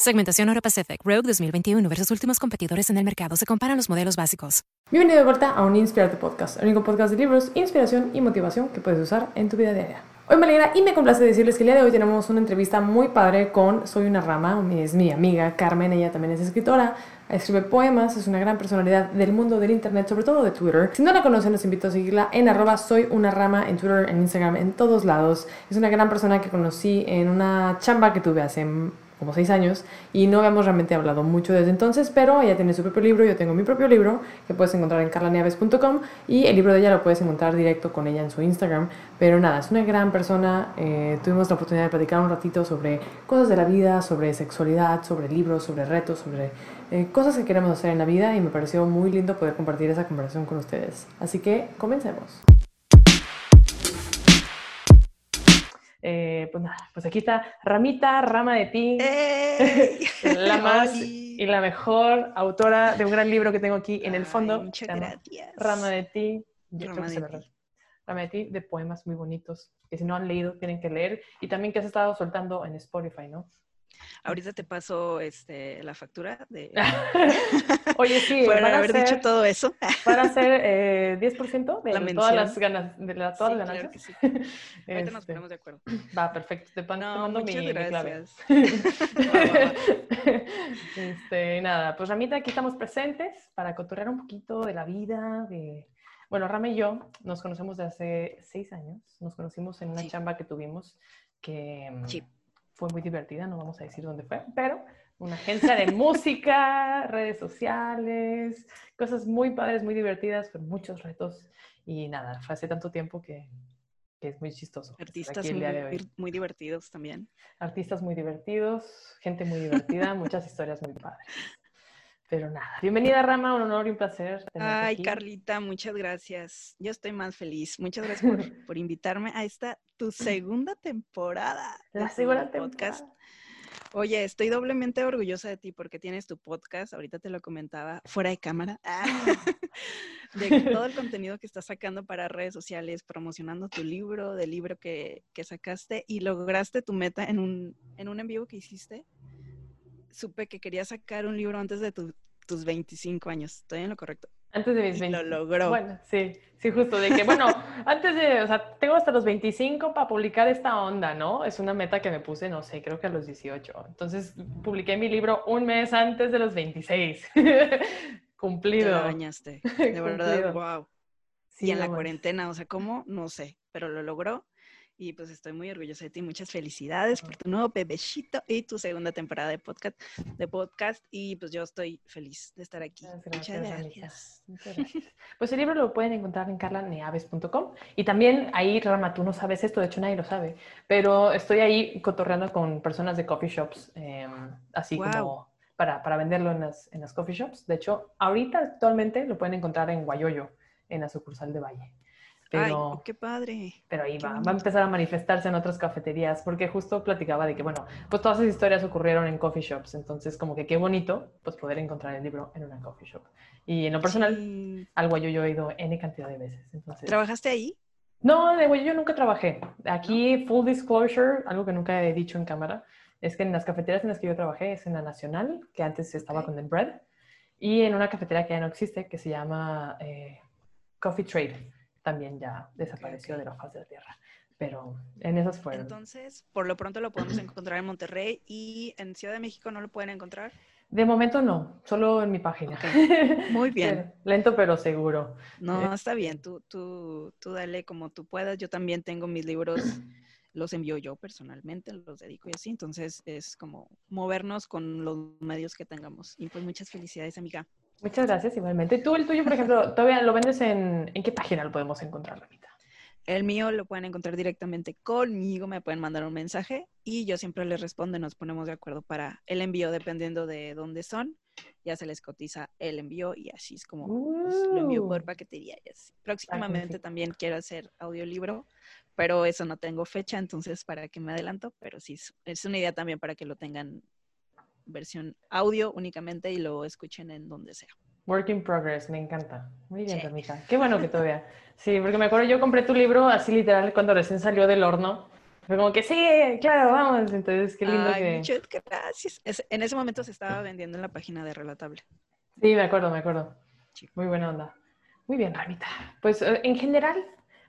Segmentación Euro Pacific Rogue 2021 versus últimos competidores en el mercado. Se comparan los modelos básicos. Bienvenido de vuelta a un Inspirarte Podcast, el único podcast de libros, inspiración y motivación que puedes usar en tu vida diaria. Hoy me alegra y me complace decirles que el día de hoy tenemos una entrevista muy padre con Soy una rama, es mi amiga Carmen, ella también es escritora, escribe poemas, es una gran personalidad del mundo del internet, sobre todo de Twitter. Si no la conocen, los invito a seguirla en arroba soy una rama en Twitter, en Instagram, en todos lados. Es una gran persona que conocí en una chamba que tuve hace como seis años y no habíamos realmente hablado mucho desde entonces, pero ella tiene su propio libro, yo tengo mi propio libro que puedes encontrar en carlaneaves.com y el libro de ella lo puedes encontrar directo con ella en su Instagram, pero nada, es una gran persona, eh, tuvimos la oportunidad de platicar un ratito sobre cosas de la vida, sobre sexualidad, sobre libros, sobre retos, sobre eh, cosas que queremos hacer en la vida y me pareció muy lindo poder compartir esa conversación con ustedes. Así que comencemos. Eh, pues nada, pues aquí está Ramita, Rama de ti, la más y la mejor autora de un gran libro que tengo aquí en el fondo. muchas gracias. Rama de ti. Rama de ti. Rama de ti, de poemas muy bonitos, que si no han leído tienen que leer, y también que has estado soltando en Spotify, ¿no? Ahorita te paso este, la factura de... Oye, sí. Por haber dicho todo eso. Para hacer eh, 10% de La todas las ganas, de la, todas Sí, las claro ganancias. que sí. Ahorita nos Este, ponemos de acuerdo. Va, perfecto. Te, pan- te No, mando mi, muchas mi clave. gracias. Este, nada, pues Ramita, aquí estamos presentes para cotorrear un poquito de la vida, de... Bueno, Rama y yo nos conocemos desde hace seis años. Nos conocimos en una Sí. chamba que tuvimos que mm, Sí. Fue muy divertida, no vamos a decir dónde fue, pero una agencia de música, redes sociales, cosas muy padres, muy divertidas, pero muchos retos. Y nada, fue hace tanto tiempo que, que es muy chistoso. estar Artistas muy, muy divertidos también. Artistas muy divertidos, gente muy divertida, muchas historias muy padres. Pero nada, bienvenida Rama, un honor y un placer. Ay, aquí. Carlita, muchas gracias. Yo estoy más feliz. Muchas gracias por, por invitarme a esta, tu segunda temporada. de La segunda podcast. temporada. Oye, estoy doblemente orgullosa de ti porque tienes tu podcast, ahorita te lo comentaba, fuera de cámara, de todo el contenido que estás sacando para redes sociales, promocionando tu libro, del libro que, que sacaste y lograste tu meta en un, en un en vivo que hiciste. Supe que querías sacar un libro antes de tu- tus 25 años, ¿estoy en lo correcto? Antes de mis Y 20. lo logró. Bueno, sí, sí, justo de que, bueno, antes de, o sea, tengo hasta los 25 para publicar esta onda, ¿no? Es una meta que me puse, no sé, creo que a los 18. Entonces, publiqué mi libro un mes antes de los 26. Te Cumplido. lo bañaste, de verdad, wow. Sí, y en la cuarentena, o sea, ¿cómo? No sé, pero lo logró. Y pues estoy muy orgullosa de ti. Muchas felicidades por tu nuevo bebecito y tu segunda temporada de podcast. De podcast y pues yo estoy feliz de estar aquí. Muchas Muchas gracias, gracias. Muchas gracias. Pues el libro lo pueden encontrar en carlaneaves.com y también ahí, Rama, tú no sabes esto, de hecho nadie lo sabe, pero estoy ahí cotorreando con personas de coffee shops, em, así como para, para venderlo en las, en las coffee shops. De hecho, ahorita actualmente lo pueden encontrar en Guayoyo, en la sucursal de Valle. Pero, Ay, qué padre. pero ahí va, va a empezar a manifestarse en otras cafeterías, porque justo platicaba de que, bueno, pues todas esas historias ocurrieron en coffee shops, entonces como que qué bonito, pues poder encontrar el libro en una coffee shop. Y en lo personal, Sí. al Guayoyo he ido N cantidad de veces. Entonces... ¿Trabajaste ahí? No, de Guayoyo nunca trabajé. Aquí, full disclosure, algo que nunca he dicho en cámara, es que en las cafeterías en las que yo trabajé es en la Nacional, que antes estaba con The Bread, y en una cafetería que ya no existe, que se llama eh, Coffee Trade. También ya desapareció de la faz de la tierra. Pero en esas fueron. Entonces, por lo pronto lo podemos encontrar en Monterrey y en Ciudad de México no lo pueden encontrar. de momento no, solo en mi página. Muy bien. Lento pero seguro. No, está bien, tú, tú, tú dale como tú puedas. Yo también tengo mis libros, los envío yo personalmente, los dedico y así. Entonces es como movernos con los medios que tengamos. Y pues muchas felicidades, amiga. Muchas gracias, igualmente. Tú, el tuyo, por ejemplo, ¿todavía lo vendes en, en qué página lo podemos encontrar, Ramita? El mío lo pueden encontrar directamente conmigo, me pueden mandar un mensaje y yo siempre les respondo y nos ponemos de acuerdo para el envío dependiendo de dónde son. Ya se les cotiza el envío y así es como pues, lo envío por Uh. paquetería. y así. Próximamente también quiero hacer audiolibro, pero eso no tengo fecha, entonces para que me adelanto, pero sí, es una idea también para que lo tengan versión audio únicamente y lo escuchen en donde sea. Work in progress, me encanta. Muy bien, Sí. Ramita. Qué bueno que todavía. Sí, porque me acuerdo, yo compré tu libro así literal cuando recién salió del horno. Fue como que sí, claro, vamos. Entonces, qué lindo Ay, que. muchas gracias. Es- en ese momento se estaba vendiendo en la página de Relatable. Sí, me acuerdo, me acuerdo. Sí. Muy buena onda. Muy bien, Ramita. Pues eh, en general,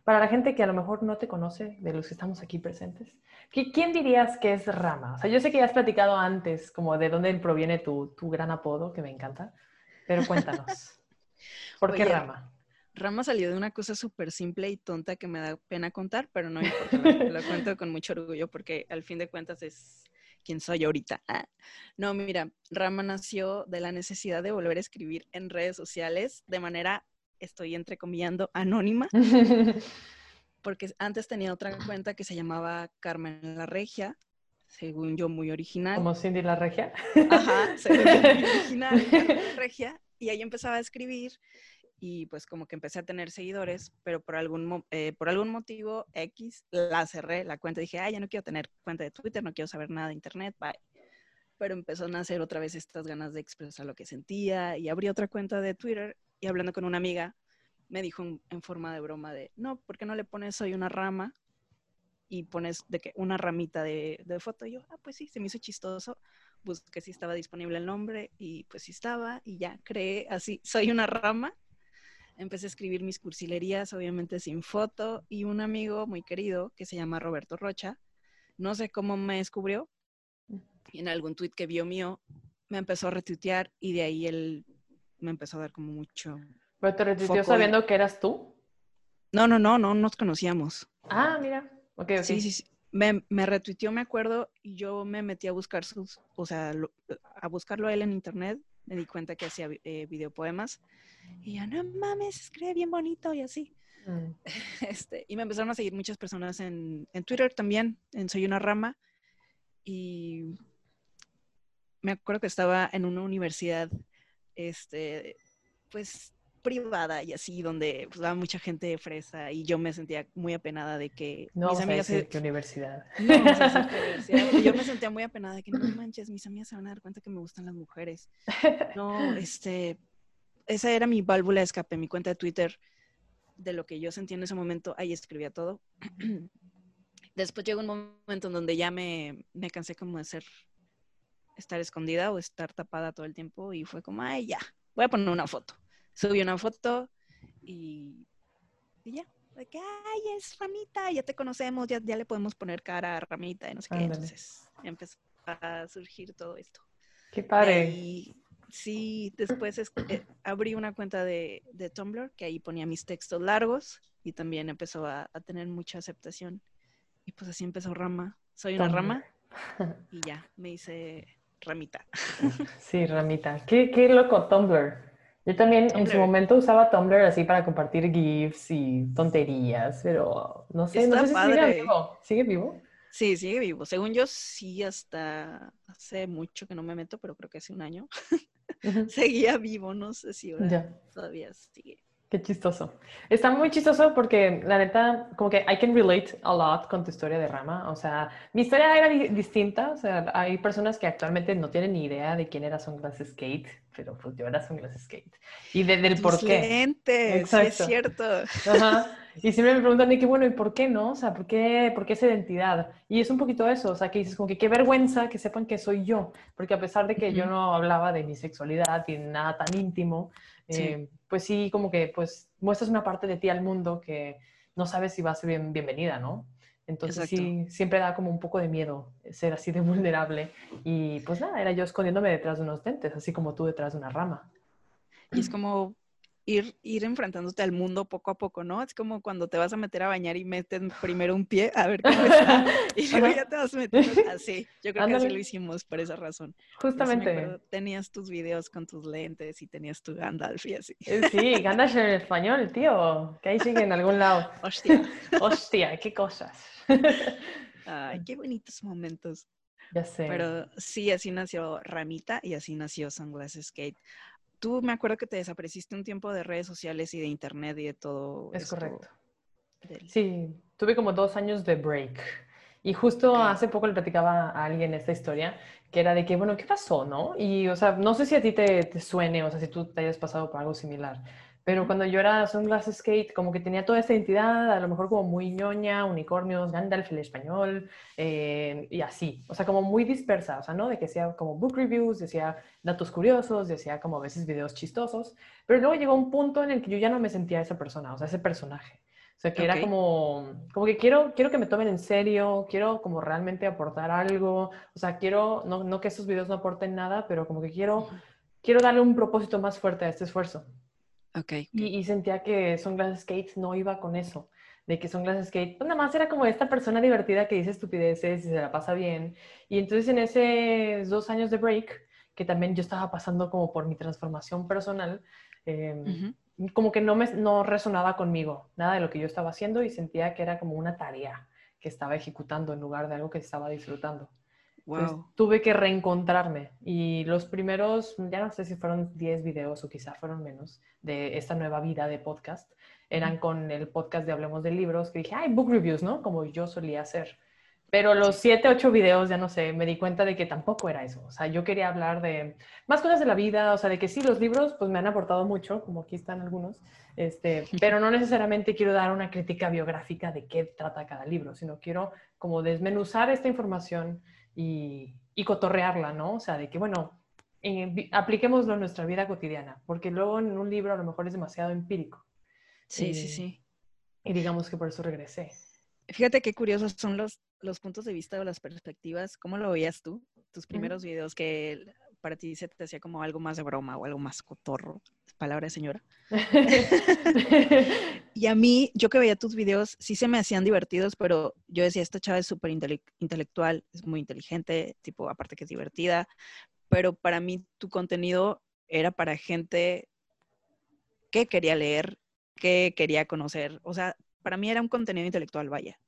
para la gente que a lo mejor no te conoce, de los que estamos aquí presentes, ¿qui- ¿quién dirías que es Rama? O sea, yo sé que ya has platicado antes como de dónde proviene tu, tu gran apodo, que me encanta, pero cuéntanos. ¿Por qué Oye, Rama? Rama salió de una cosa súper simple y tonta que me da pena contar, pero no importa, lo, lo cuento con mucho orgullo porque al fin de cuentas es quien soy ahorita. Ah. No, mira, Rama nació de la necesidad de volver a escribir en redes sociales de manera, estoy entrecomillando, anónima, porque antes tenía otra cuenta que se llamaba Carmen la Regia, según yo muy original. Como Cindy la Regia. Ajá, según yo muy original, Carmen la Regia, y ahí empezaba a escribir y pues como que empecé a tener seguidores, pero por algún, eh, por algún motivo X la cerré la cuenta. Dije, ah, ya no quiero tener cuenta de Twitter, no quiero saber nada de Internet, bye. Pero empezó a nacer otra vez estas ganas de expresar lo que sentía y abrí otra cuenta de Twitter y hablando con una amiga me dijo en, en forma de broma de, no, ¿por qué no le pones soy una rama? Y pones de que una ramita de, de foto. Y yo, ah, pues sí, se me hizo chistoso. Busqué si estaba disponible el nombre y pues sí estaba y ya creé así, soy una rama empecé a escribir mis cursilerías, obviamente sin foto, y un amigo muy querido que se llama Roberto Rocha, no sé cómo me descubrió, y en algún tweet que vio mío, me empezó a retuitear y de ahí él me empezó a dar como mucho... Pero te y- sabiendo que eras tú. No, no, no, no nos conocíamos. Ah, mira. Ok, ok. Sí, sí, sí. Me, me retuiteó, me acuerdo, y yo me metí a buscar sus, o sea, lo- a buscarlo a él en internet, me di cuenta que hacía eh, videopoemas, y ya, no mames, escribe bien bonito y así. Mm. Este, y me empezaron a seguir muchas personas en, en Twitter también, en Soy una Rama. Y me acuerdo que estaba en una universidad, este, pues privada y así, donde pues, va mucha gente fresa y yo me sentía muy apenada de que No mis vamos a amigas... decir se- qué universidad. No, vamos a decir qué universidad, yo me sentía muy apenada de que no manches, mis amigas se van a dar cuenta que me gustan las mujeres. No, este, esa era mi válvula de escape, mi cuenta de Twitter, de lo que yo sentía en ese momento, ahí escribía todo. Después llegó un momento en donde ya me, me cansé como de ser, estar escondida o estar tapada todo el tiempo y fue como, ay, ya, voy a poner una foto. Subí una foto y, y ya, de que, ay, es Ramita, ya te conocemos, ya, ya le podemos poner cara a Ramita y no sé qué. Ándale. Entonces empezó a surgir todo esto. Qué padre. Y sí, después es- eh, abrí una cuenta de, de Tumblr que ahí ponía mis textos largos y también empezó a, a tener mucha aceptación. Y pues así empezó Rama. Soy una Tumblr. rama y ya, me hice ramita. Sí, Ramita. Qué, qué loco Tumblr. Yo también en su momento usaba Tumblr así para compartir GIFs y tonterías, pero no sé, no Está sé si sigue padre. vivo. ¿Sigue vivo? Sí, sigue vivo. Según yo, sí, hasta hace mucho que no me meto, pero creo que hace un año. Seguía vivo, no sé si ahora todavía sigue. Qué chistoso. Está muy chistoso porque la neta, como que I can relate a lot con tu historia de Rama. O sea, mi historia era di- distinta. O sea, hay personas que actualmente no tienen ni idea de quién era Sunglasses Skate, pero pues yo era Sunglasses Skate. Y de- del por Tus qué. lentes, sí es Exacto. cierto. Ajá. Y siempre me preguntan de qué bueno, ¿y por qué no? O sea, ¿por qué, por qué esa identidad? Y es un poquito eso, o sea, que dices como que qué vergüenza que sepan que soy yo, porque a pesar de que yo Ujú. no hablaba de mi sexualidad y nada tan íntimo, Sí. eh, pues sí, como que pues muestras una parte de ti al mundo que no sabes si va a ser bien, bienvenida, ¿no? Entonces sí, siempre da como un poco de miedo ser así de vulnerable. Y pues nada, era yo escondiéndome detrás de unos lentes, así como tú detrás de una rama. Y es como, ir, ir enfrentándote al mundo poco a poco, ¿no? Es como cuando te vas a meter a bañar y metes primero un pie a ver cómo está y luego ya te vas metiendo así. Yo creo que así lo hicimos por esa razón. Justamente. tenías tus videos con tus lentes y tenías tu Gandalf y así. Eh, sí, Gandalf en español, tío, que ahí sigue en algún lado. Hostia. Hostia, qué cosas. Ay, qué bonitos momentos. Ya sé. Pero sí, así nació Ramita y así nació Sunglasses Skate tú me acuerdo que te desapareciste un tiempo de redes sociales y de internet y de todo. Es correcto. Sí, tuve como dos años de break. Y justo hace poco le platicaba a alguien esta historia, que era de que, bueno, ¿qué pasó, no? Y, o sea, no sé si a ti te, te suene, o sea, si tú te hayas pasado por algo similar. Pero cuando yo era Sunglasses Skate, como que tenía toda esta identidad, a lo mejor como muy ñoña, unicornios, Gandalf el español, eh, y así. O sea, como muy dispersa, o sea, ¿no? De que sea como book reviews, decía datos curiosos, decía como a veces videos chistosos. Pero luego llegó un punto en el que yo ya no me sentía esa persona, o sea, ese personaje. O sea, que era como, como que quiero, quiero que me tomen en serio, quiero como realmente aportar algo. O sea, quiero, no, no que esos videos no aporten nada, pero como que quiero, quiero darle un propósito más fuerte a este esfuerzo. Okay. Y, sentía que Sunglass Skate no iba con eso, de que Sunglass Skate, pues nada más era como esta persona divertida que dice estupideces y se la pasa bien. Y entonces en esos dos años de break, que también yo estaba pasando como por mi transformación personal, em, como que no, me, no resonaba conmigo nada de lo que yo estaba haciendo y sentía que era como una tarea que estaba ejecutando en lugar de algo que estaba disfrutando tuve que reencontrarme y los primeros, ya no sé si fueron 10 videos o quizá fueron menos, de esta nueva vida de podcast, eran con el podcast de Hablemos de Libros, que dije, ay, book reviews, ¿no? Como yo solía hacer. Pero los 7, 8 videos, ya no sé, me di cuenta de que tampoco era eso. O sea, yo quería hablar de más cosas de la vida, o sea, de que sí, los libros pues me han aportado mucho, como aquí están algunos, este, pero no necesariamente quiero dar una crítica biográfica de qué trata cada libro, sino quiero como desmenuzar esta información y, y cotorrearla, ¿no? O sea, de que, bueno, apliquémoslo en nuestra vida cotidiana, porque luego en un libro a lo mejor es demasiado empírico. Sí, sí, sí. Y digamos que por eso regresé. Fíjate qué curiosos son los, los puntos de vista o las perspectivas. ¿Cómo lo veías tú? Tus primeros videos que para ti se te hacía como algo más de broma o algo más cotorro. Palabra de señora. y a mí, yo que veía tus videos, sí se me hacían divertidos, pero yo decía, esta chava es súper intelectual, es muy inteligente, tipo, aparte que es divertida, pero para mí tu contenido era para gente que quería leer, que quería conocer, o sea, para mí era un contenido intelectual, vaya.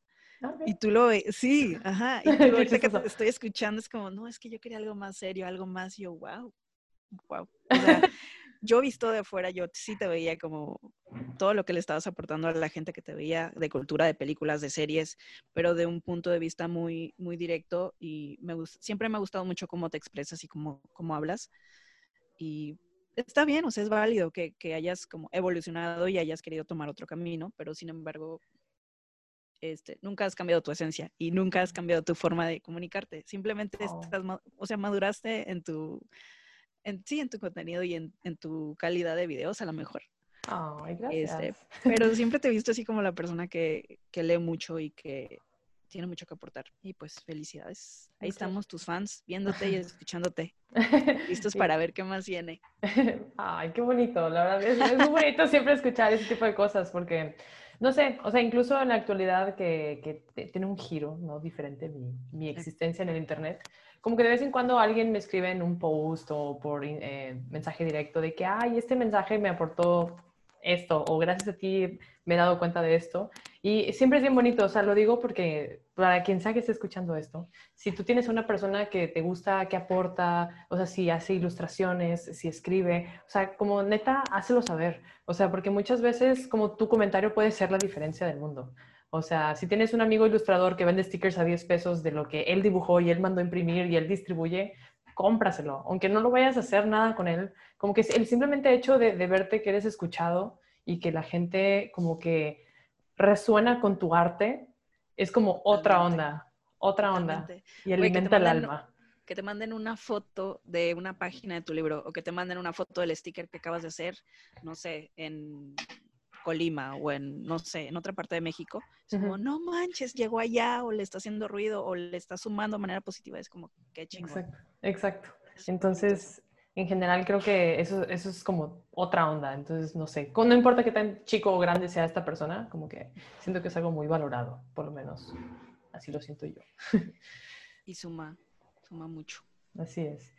Y tú lo ves, sí, ajá. Y tú ahorita que te estoy escuchando es como, no, es que yo quería algo más serio, algo más, yo, wow, wow. O sea, yo visto de afuera, yo sí te veía como todo lo que le estabas aportando a la gente que te veía de cultura, de películas, de series, pero de un punto de vista muy, muy directo y me siempre me ha gustado mucho cómo te expresas y cómo, cómo hablas. Y está bien, o sea, es válido que, que hayas como evolucionado y hayas querido tomar otro camino, pero sin embargo, este, nunca has cambiado tu esencia y nunca has cambiado tu forma de comunicarte. Simplemente oh. estás, o sea, maduraste en tu, en, sí, en tu contenido y en, en tu calidad de videos a lo mejor. Ay, gracias. Este, pero siempre te he visto así como la persona que, que, lee mucho y que tiene mucho que aportar. Y pues felicidades. Ahí estamos tus fans viéndote y escuchándote. Listos para ver qué más viene. Ay, qué bonito. La verdad es, es muy bonito siempre escuchar ese tipo de cosas porque no sé, o sea, incluso en la actualidad que, que tiene un giro, ¿no? Diferente mi, mi, existencia en el Internet. Como que de vez en cuando alguien me escribe en un post o por eh, mensaje directo de que, ay, este mensaje me aportó esto o gracias a ti me he dado cuenta de esto. Y siempre es bien bonito, o sea, lo digo porque para quien sea que esté escuchando esto, si tú tienes una persona que te gusta, que aporta, o sea, si hace ilustraciones, si escribe, o sea, como neta, hácelo saber. O sea, porque muchas veces como tu comentario puede ser la diferencia del mundo. O sea, si tienes un amigo ilustrador que vende stickers a 10 pesos de lo que él dibujó y él mandó imprimir y él distribuye, cómpraselo, aunque no lo vayas a hacer nada con él, como que el simplemente hecho de, verte que eres escuchado y que la gente como que resuena con tu arte, es como otra onda, otra onda y alimenta el alma. Que te manden una foto de una página de tu libro o que te manden una foto del sticker que acabas de hacer, no sé, en Colima o en, no sé, en otra parte de México, es como, no manches, llegó allá o le está haciendo ruido o le está sumando de manera positiva. Es como, qué chingón. Exacto, exacto. Entonces, en general creo que eso, eso es como otra onda. Entonces, no sé, no importa qué tan chico o grande sea esta persona, como que siento que es algo muy valorado, por lo menos. Así lo siento yo. Y suma, suma mucho. Así es.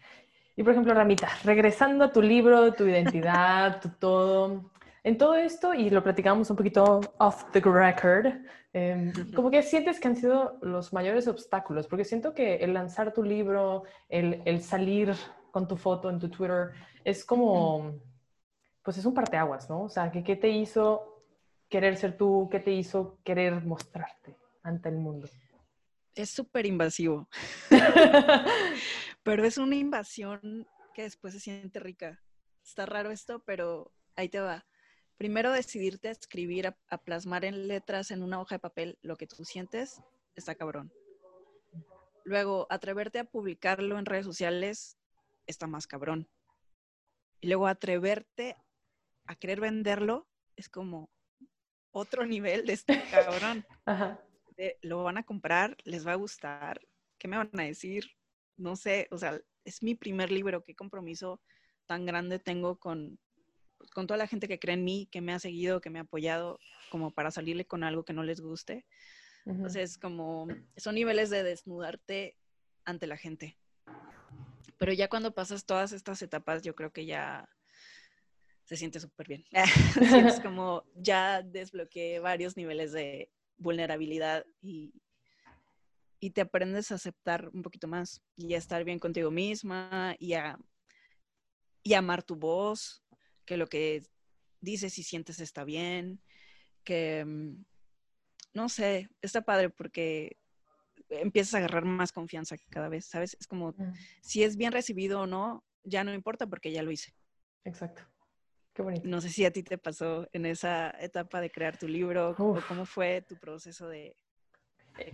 Y por ejemplo, Ramita, regresando a tu libro, tu identidad, tu todo, en todo esto, y lo platicamos un poquito off the record, eh, como que sientes que han sido los mayores obstáculos, porque siento que el lanzar tu libro, el, el salir con tu foto en tu Twitter, es como, pues es un parteaguas, ¿no? O sea, que qué te hizo querer ser tú, qué te hizo querer mostrarte ante el mundo. Es súper invasivo, pero es una invasión que después se siente rica. Está raro esto, pero ahí te va. Primero decidirte a escribir, a, a plasmar en letras en una hoja de papel lo que tú sientes, está cabrón. Luego, atreverte a publicarlo en redes sociales está más cabrón. Y luego atreverte a querer venderlo es como otro nivel de este cabrón. Ajá. De, lo van a comprar, les va a gustar, ¿qué me van a decir? No sé, o sea, es mi primer libro, qué compromiso tan grande tengo con, con toda la gente que cree en mí, que me ha seguido, que me ha apoyado, como para salirle con algo que no les guste. Ujú. Entonces, como son niveles de desnudarte ante la gente. Pero ya cuando pasas todas estas etapas, yo creo que ya se siente súper bien. Sientes como ya desbloqueé varios niveles de vulnerabilidad y, y te aprendes a aceptar un poquito más y a estar bien contigo misma y a, y a amar tu voz, que lo que dices y sientes está bien, que mm, no sé, está padre porque empiezas a agarrar más confianza cada vez, ¿sabes? Es como Mm, si es bien recibido o no, ya no importa porque ya lo hice. Exacto. Qué bonito. No sé si a ti te pasó en esa etapa de crear tu libro o cómo fue tu proceso de...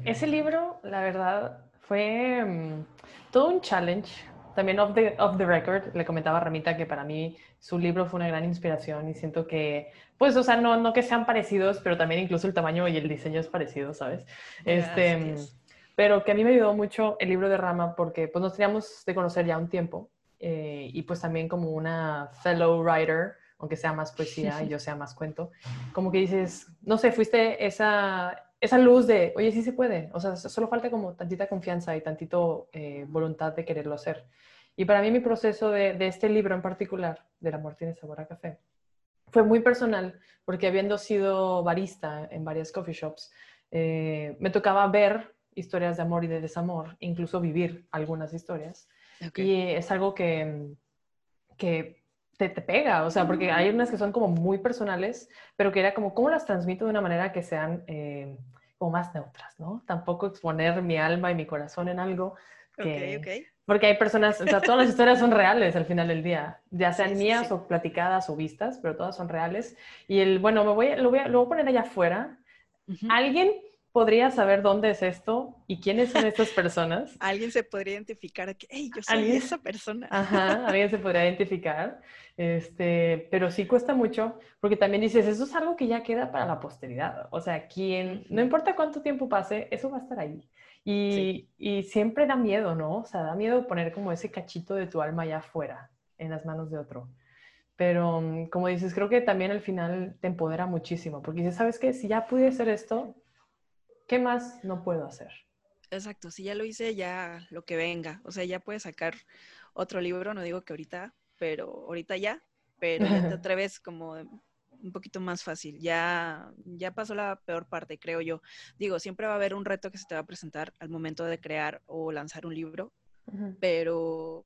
Ese libro, la verdad, fue mm, todo un challenge. También off the, off the record, le comentaba a Ramita que para mí su libro fue una gran inspiración y siento que, pues, o sea, no, no que sean parecidos, pero también incluso el tamaño y el diseño es parecido, ¿sabes? Este, Así es. Pero que a mí me ayudó mucho el libro de Rama porque pues nos teníamos de conocer ya un tiempo eh, y pues también como una fellow writer, aunque sea más poesía y yo sea más cuento, como que dices, no sé, fuiste esa, esa luz de, oye, sí se puede, o sea, solo falta como tantita confianza y tantito eh, voluntad de quererlo hacer. Y para mí mi proceso de, de este libro en particular, del amor tiene sabor a café, fue muy personal porque habiendo sido barista en varias coffee shops, eh, me tocaba ver historias de amor y de desamor, incluso vivir algunas historias. Ok. Y es algo que, que te, te pega, o sea, porque hay unas que son como muy personales, pero que era como, ¿cómo las transmito de una manera que sean eh, como más neutras, ¿no? Tampoco exponer mi alma y mi corazón en algo que... Ok, ok. Porque hay personas, o sea, todas las historias son reales al final del día, ya sean Sí, sí, mías sí. o platicadas o vistas, pero todas son reales. Y el, bueno, me voy, lo, voy a, lo voy a poner allá afuera. Ujú. ¿Alguien podría saber dónde es esto y quiénes son estas personas? Alguien se podría identificar que, hey, yo soy ¿Alguien? esa persona. Ajá, alguien se podría identificar, este, pero sí cuesta mucho porque también dices, eso es algo que ya queda para la posteridad. O sea, quien, no importa cuánto tiempo pase, eso va a estar ahí. Y, Sí. y siempre da miedo, ¿no? O sea, da miedo poner como ese cachito de tu alma allá afuera, en las manos de otro. Pero mm, como dices, creo que también al final te empodera muchísimo, porque dices, ¿sabes qué? Si ya pude hacer esto, ¿qué más no puedo hacer? Exacto, si ya lo hice, ya lo que venga. O sea, ya puedes sacar otro libro, no digo que ahorita, pero ahorita ya, pero ya te atreves como un poquito más fácil. Ya, ya pasó la peor parte, creo yo. Digo, siempre va a haber un reto que se te va a presentar al momento de crear o lanzar un libro, pero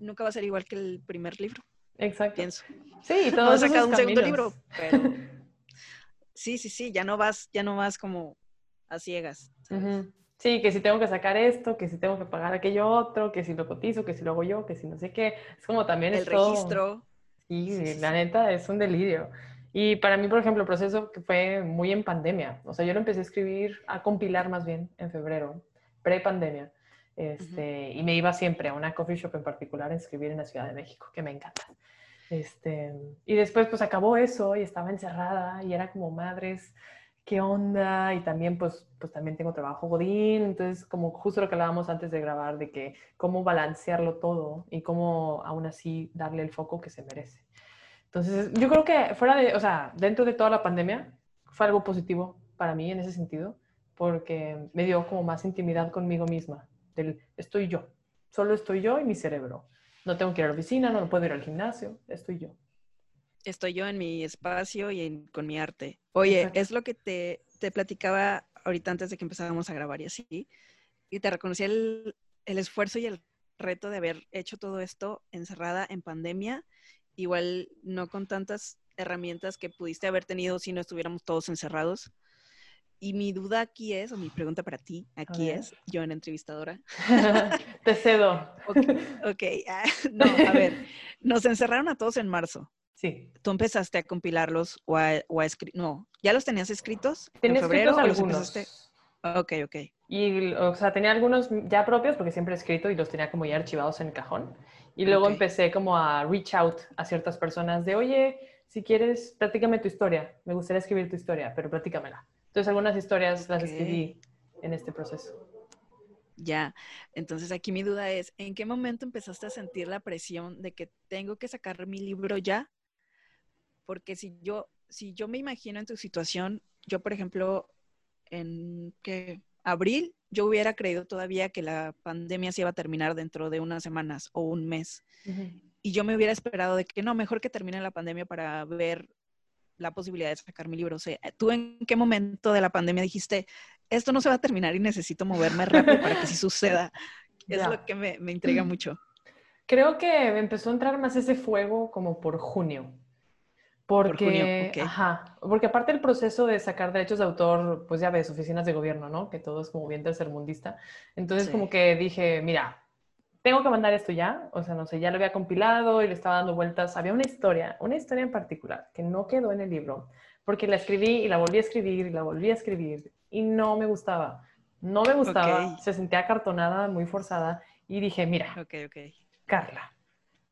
nunca va a ser igual que el primer libro, Exacto. pienso. Sí, No todos has sacado esos un segundo libro, pero sí, sí, sí, ya no vas, ya no vas como a ciegas. ¿sabes? Ujú. Sí, que si tengo que sacar esto, que si tengo que pagar aquello otro, que si lo cotizo, que si lo hago yo, que si no sé qué. Es como también El es todo- registro. Sí, Sí, sí, la neta es un delirio. Y para mí, por ejemplo, el proceso que fue muy en pandemia. O sea, yo lo empecé a escribir, a compilar más bien en febrero, pre-pandemia. Este, Y me iba siempre a una coffee shop en particular a escribir en la Ciudad de México, que me encanta. Este, y después pues acabó eso y estaba encerrada y era como madres, qué onda y también pues, pues también tengo trabajo godín, entonces como justo lo que hablábamos antes de grabar de que cómo balancearlo todo y cómo aún así darle el foco que se merece. Entonces yo creo que fuera de, o sea, dentro de toda la pandemia fue algo positivo para mí en ese sentido porque me dio como más intimidad conmigo misma, del estoy yo, solo estoy yo y mi cerebro. No tengo que ir a la oficina, no puedo ir al gimnasio, estoy yo estoy yo en mi espacio y con mi arte. Oye, es lo que te, te, platicaba ahorita antes de que empezáramos a grabar y así, y te reconocí el, el, esfuerzo y el reto de haber hecho todo esto encerrada en pandemia, igual no con tantas herramientas que pudiste haber tenido si no estuviéramos todos encerrados. Y mi duda aquí es, o mi pregunta para ti aquí es, yo en entrevistadora. Te cedo. Ok, ah, no, a ver, nos encerraron a todos en marzo. Sí. ¿Tú empezaste a compilarlos o a, o escribir? No, ¿ya los tenías escritos en febrero o los empezaste? Ok, ok. Y, o sea, tenía algunos ya propios porque siempre he escrito y los tenía como ya archivados en el cajón. Y luego empecé como a reach out a ciertas personas de, oye, si quieres, platícame tu historia. Me gustaría escribir tu historia, pero platícamela. Entonces, algunas historias las escribí en este proceso. Ya, entonces aquí mi duda es, ¿en qué momento empezaste a sentir la presión de que tengo que sacar mi libro ya? porque si yo, si yo me imagino en tu situación, yo, por ejemplo, en que abril, yo hubiera creído todavía que la pandemia se iba a terminar dentro de unas semanas o un mes. Y yo me hubiera esperado de que no, mejor que termine la pandemia para ver la posibilidad de sacar mi libro. O sea, ¿tú en qué momento de la pandemia dijiste, esto no se va a terminar y necesito moverme rápido para que sí suceda? Es lo que me, me intriga mucho. Creo que empezó a entrar más ese fuego como por junio. Porque, ajá, porque aparte el proceso de sacar derechos de autor, pues ya ves, oficinas de gobierno, ¿no? Que todo es como bien tercermundista. Entonces como que dije, mira, tengo que mandar esto ya, o sea, no sé, ya lo había compilado y le estaba dando vueltas. Había una historia, una historia en particular que no quedó en el libro, porque la escribí y la volví a escribir y la volví a escribir y no me gustaba. No me gustaba, se sentía acartonada, muy forzada y dije, mira, okay, okay. Carla,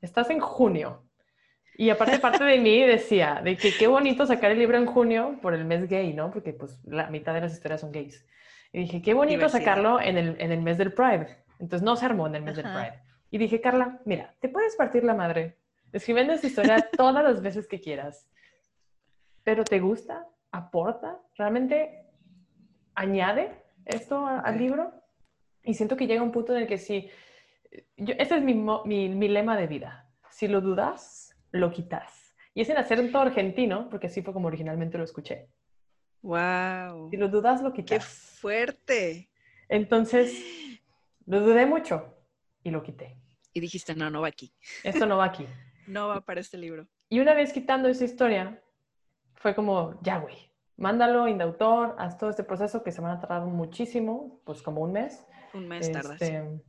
estás en junio, y aparte, parte de mí decía, de que qué bonito sacar el libro en junio por el mes gay, ¿no? Porque pues la mitad de las historias son gays. Y dije, qué bonito sacarlo en el, en el mes del Pride. Entonces no se armó en el mes del Pride. Y dije, Carla, mira, te puedes partir la madre escribiendo esta historia todas las veces que quieras. Pero ¿te gusta? ¿Aporta? ¿Realmente añade esto al libro? Y siento que llega un punto en el que sí, yo, ese es mi, mi, mi lema de vida. Si lo dudas, lo quitas. Y es en acento argentino, porque así fue como originalmente lo escuché. ¡Wow! Si lo dudas, lo quitas. ¡Qué fuerte! Entonces, lo dudé mucho y lo quité. Y dijiste, no, no va aquí. Esto no va aquí. no va para este libro. Y una vez quitando esa historia, fue como, ya, güey, mándalo, indautor, haz todo este proceso que se van a tardar muchísimo, pues como un mes. Un mes tardas. Este,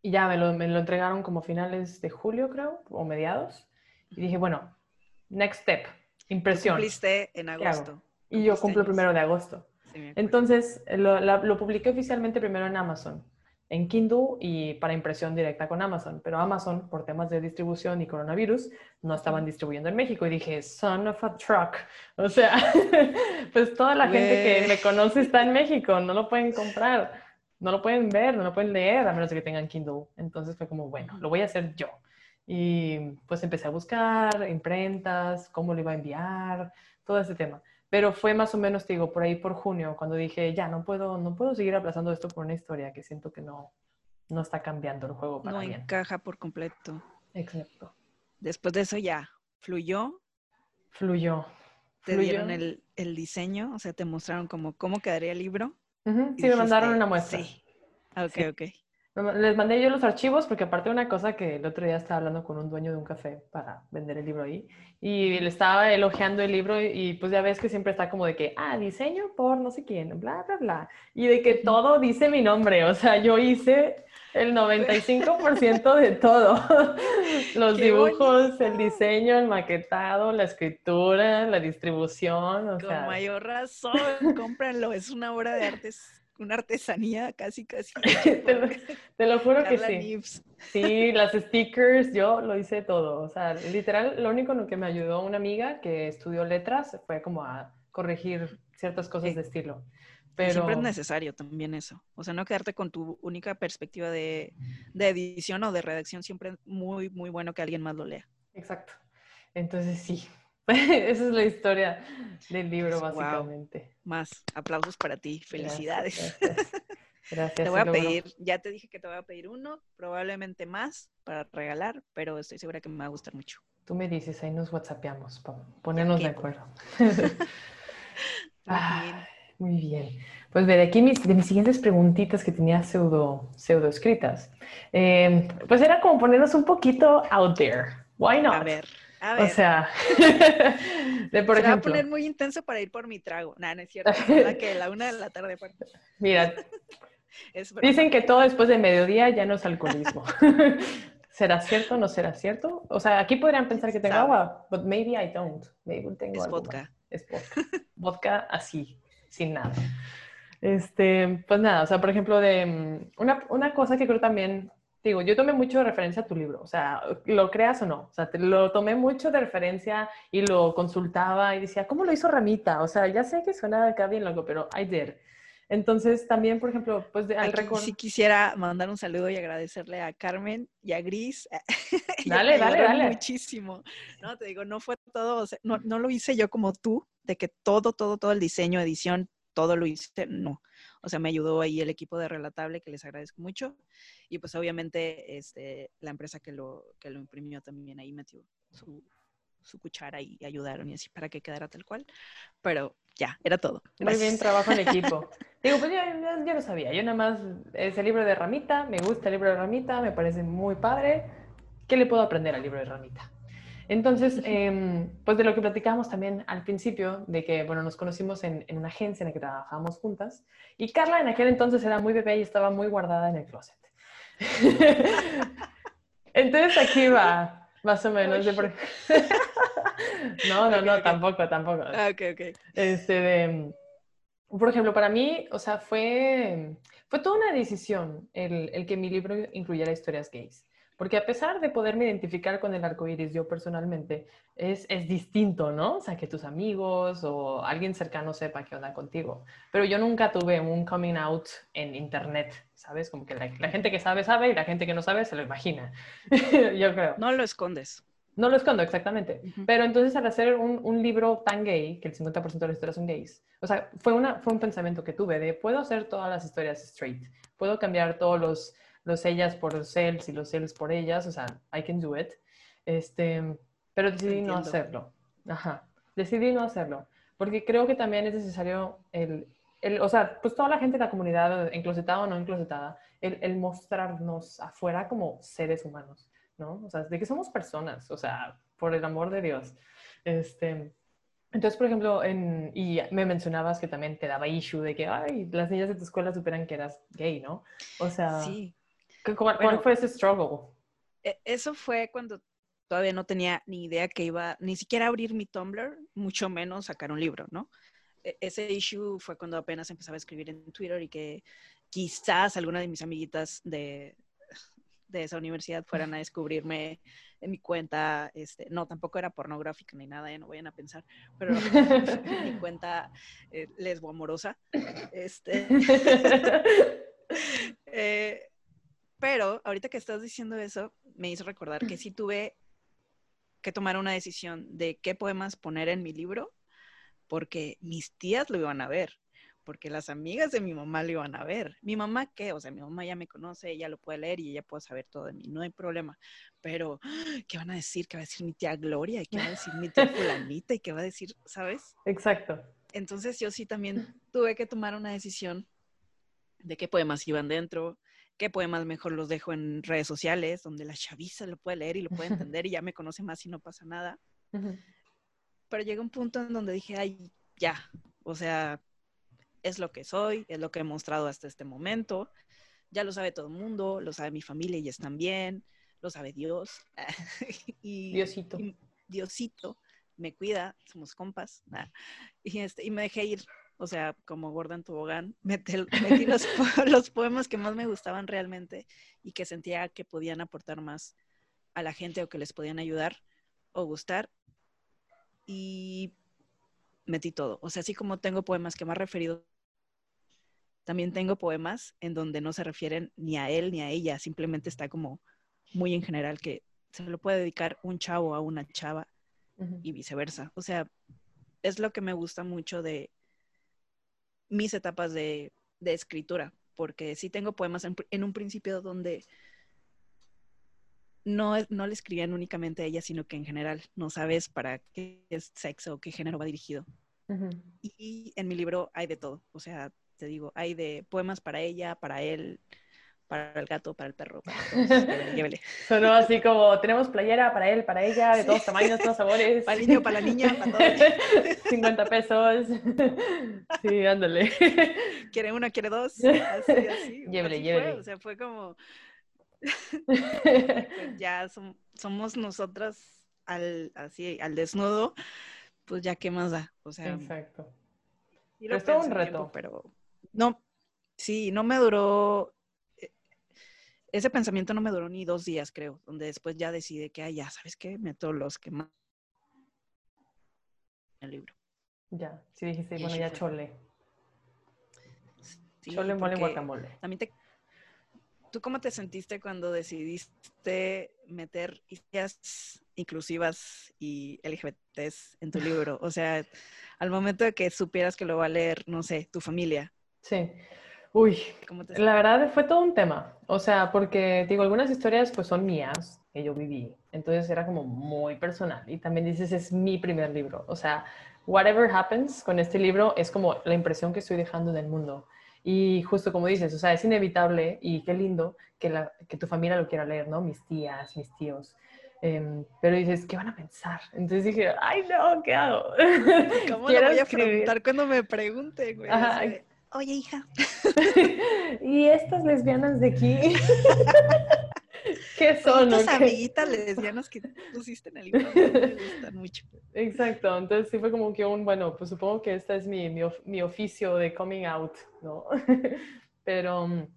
y ya me lo, me lo entregaron como finales de julio, creo, o mediados. Y dije, bueno, next step, impresión. cumpliste en agosto. Y yo cumplo el primero de agosto. Entonces, lo, lo, publiqué oficialmente primero en Amazon, en Kindle y para impresión directa con Amazon. Pero Amazon, por temas de distribución y coronavirus, no estaban distribuyendo en México. Y dije, son of a truck. O sea, pues toda la gente que me conoce está en México, no lo pueden comprar, no lo pueden ver, no lo pueden leer, a menos de que tengan Kindle. Entonces fue como, bueno, lo voy a hacer yo. Y pues empecé a buscar imprentas, cómo lo iba a enviar, todo ese tema. Pero fue más o menos, digo, por ahí por junio, cuando dije, ya, no puedo, no puedo seguir aplazando esto por una historia que siento que no, no está cambiando el juego para No encaja por completo. Exacto. Después de eso ya, ¿fluyó? Fluyó. ¿Te dieron el, el, diseño? O sea, ¿te mostraron como cómo quedaría el libro? Sí, me mandaron una muestra. Sí. Ok, ok. Les mandé yo los archivos porque aparte de una cosa que el otro día estaba hablando con un dueño de un café para vender el libro ahí y le estaba elogiando el libro y, pues ya ves que siempre está como de que, ah, diseño por no sé quién, bla, bla, bla. Y de que todo dice mi nombre, o sea, yo hice el 95% de todo. Los dibujos, el diseño, el maquetado, la escritura, la distribución. O Con mayor razón, cómpranlo, es una obra de artes una artesanía casi, casi. te, lo, juro que sí. Sí, las stickers, yo lo hice todo. O sea, literal, lo único en lo que me ayudó una amiga que estudió letras fue como a corregir ciertas cosas Sí. de estilo. Y Pero Siempre es necesario también eso. O sea, no quedarte con tu única perspectiva de, de edición o de redacción. Siempre es muy, muy bueno que alguien más lo lea. Exacto. Entonces sí, esa es la historia del libro Wow. básicamente. Más aplausos para ti. Felicidades. Gracias. Gracias, Te voy a pedir, ya te dije que te voy a pedir uno, probablemente más para regalar, pero estoy segura que me va a gustar mucho. Tú me dices, ahí nos whatsappeamos para ponernos de acuerdo. Muy Ah, bien. Muy bien. Pues ve, de aquí mis, de mis siguientes preguntitas que tenía pseudo, pseudo escritas, eh, pues era como ponernos un poquito out there. Why not? A ver, a O sea, de por Se va a ejemplo, poner muy intenso para ir por mi trago. Nah, no es cierto. Nada que la una de la tarde. mira, Es dicen que todo después de mediodía ya no es alcoholismo. ¿Será cierto o no será cierto? O sea, aquí podrían pensar que tengo Sabe. agua, but maybe I don't. Maybe tengo es algo más. vodka. es vodka. Vodka así, sin nada. Este, pues nada, o sea, por ejemplo, de mm, una, una cosa que creo también, digo, yo tomé mucho de referencia a tu libro, o sea, lo creas o no, o sea, te lo tomé mucho de referencia y lo consultaba y decía, ¿cómo lo hizo Ramita? O sea, ya sé que suena acá bien loco, pero I did. Entonces, también, por ejemplo, pues de, al Aquí recordar... sí quisiera mandar un saludo y agradecerle a Carmen y a Gris. Dale, dale, dale. Muchísimo. No, te digo, no fue todo, o sea, no, no lo hice yo como tú, de que todo, todo, todo el diseño, edición, todo lo hice, no. O sea, me ayudó ahí el equipo de Relatable, que les agradezco mucho. Y pues obviamente este, la empresa que lo, que lo imprimió también ahí metió su, su cuchara y ayudaron y así para que quedara tal cual. Pero ya, era todo. Muy bien, trabajo en equipo. Digo, pues ya, ya lo sabía. Yo nada más, es el libro de Ramita, me gusta el libro de Ramita, me parece muy padre. ¿Qué le puedo aprender al libro de Ramita? Entonces, em, pues de lo que platicábamos también al principio, de que, bueno, nos conocimos en, en una agencia en la que trabajábamos juntas, y Carla en aquel entonces era muy bebé y estaba muy guardada en el closet. Entonces aquí va, más o menos. de por- no, no, Ok, no, ok. tampoco, tampoco. Ah, ok, ok. Este, de, por ejemplo, para mí, o sea, fue, fue toda una decisión el, el que mi libro incluyera historias gays. Porque a pesar de poderme identificar con el arco iris, yo personalmente, es, es distinto, ¿no? O sea, que tus amigos o alguien cercano sepa qué onda contigo. Pero yo nunca tuve un coming out en internet, ¿sabes? Como que la, la gente que sabe, sabe y la gente que no sabe se lo imagina. yo creo. No lo escondes. No lo escondo, exactamente. Ujú. Pero entonces al hacer un, un libro tan gay, que el 50% de las historias son gays, o sea, fue, una, fue un pensamiento que tuve de, puedo hacer todas las historias straight, puedo cambiar todos los, los ellas por los cells y los cells por ellas, o sea, I can do it. Este, pero decidí no Entiendo. hacerlo. Ajá, decidí no hacerlo, porque creo que también es necesario el, el o sea, pues toda la gente de la comunidad, enclosetada o no enclosetada, el, el mostrarnos afuera como seres humanos. ¿no? O sea, de que somos personas, o sea, por el amor de Dios. Este, entonces, por ejemplo, en, y me mencionabas que también te daba issue de que, ay, las niñas de tu escuela superan que eras gay, ¿no? O sea, Sí. ¿Cu- ¿cuál, fue ese struggle? E- Eso fue cuando todavía no tenía ni idea que iba ni siquiera a abrir mi Tumblr, mucho menos sacar un libro, ¿no? E- Ese issue fue cuando apenas empezaba a escribir en Twitter y que quizás alguna de mis amiguitas de, de esa universidad fueran a descubrirme en mi cuenta, este, no, tampoco era pornográfica ni nada, ¿eh? no vayan a pensar, pero mi cuenta eh, lesboamorosa, este, eh, pero ahorita que estás diciendo eso, me hizo recordar que sí tuve que tomar una decisión de qué poemas poner en mi libro, porque mis tías lo iban a ver, porque las amigas de mi mamá lo iban a ver. Mi mamá, ¿qué? O sea, mi mamá ya me conoce, ella lo puede leer y ella puede saber todo de mí, no hay problema. Pero, ¿qué van a decir? ¿Qué va a decir mi tía Gloria? ¿Y qué va a decir mi tía Fulanita? ¿Y qué va a decir, sabes? Exacto. Entonces yo sí también tuve que tomar una decisión de qué poemas iban dentro, qué poemas mejor los dejo en redes sociales, donde la chaviza lo puede leer y lo puede entender y ya me conoce más y no pasa nada. Ujú. Pero llegó un punto en donde dije, ay, ya, o sea, es lo que soy, es lo que he mostrado hasta este momento, ya lo sabe todo el mundo, lo sabe mi familia y están bien, lo sabe Dios. y, Diosito. y Diosito me cuida, somos compas. Y, este, y me dejé ir, o sea, como gorda en tobogán, metí, metí los, po- los poemas que más me gustaban realmente y que sentía que podían aportar más a la gente o que les podían ayudar o gustar. Y metí todo. O sea, así como tengo poemas que ha referido, también tengo poemas en donde no se refieren ni a él ni a ella, simplemente está como muy en general que se lo puede dedicar un chavo a una chava y viceversa. O sea, es lo que me gusta mucho de mis etapas de, escritura, porque sí tengo poemas en, un principio donde no, no le escribían únicamente a ella, sino que en general no sabes para qué es sexo o qué género va dirigido. y, en mi libro hay de todo, o sea, te digo, hay de poemas para ella, para él, para el gato, para el perro, para todos. Llévele. Sonó así como, tenemos playera para él, para ella, de todos tamaños, todos sabores. Para el niño, para la niña, para todos. 50 pesos. Sí, ándale. Quiere una, quiere dos. Así, así. Llévele, llévele. O sea, fue como... pues ya somos nosotras al, así, al desnudo, pues ya qué más da. O sea, Exacto. Y lo pero un reto. pero no, sí, no me duró ese pensamiento no me duró ni dos días, creo, donde después ya decidí que, ah, ya, ¿sabes qué? Meto los que más el libro. Ya, sí dijiste, bueno, ya chole. chole, mole, guacamole. También te... ¿Tú cómo te sentiste cuando decidiste meter historias inclusivas y LGBTs en tu libro? O sea, al momento de que supieras que lo va a leer, no sé, tu familia. Sí. Uy, la verdad fue todo un tema. O sea, porque digo, algunas historias pues son mías, que yo viví. Entonces era como muy personal. Y también dices, es mi primer libro. O sea, whatever happens con este libro es como la impresión que estoy dejando en el mundo. Y justo como dices, o sea, es inevitable y qué lindo que, la, que tu familia lo quiera leer, ¿no? Mis tías, mis tíos. Em, pero dices, ¿qué van a pensar? Entonces dije, ay, no, ¿qué hago? ¿Cómo lo voy a preguntar cuando me pregunte, güey? Oye hija. ¿Y estas lesbianas de aquí? ¿Qué son? Estas amiguitas lesbianas que pusiste en el libro me gustan mucho. Exacto, entonces sí fue como que un, bueno, pues supongo que este es mi, mi, oficio de coming out, ¿no? pero,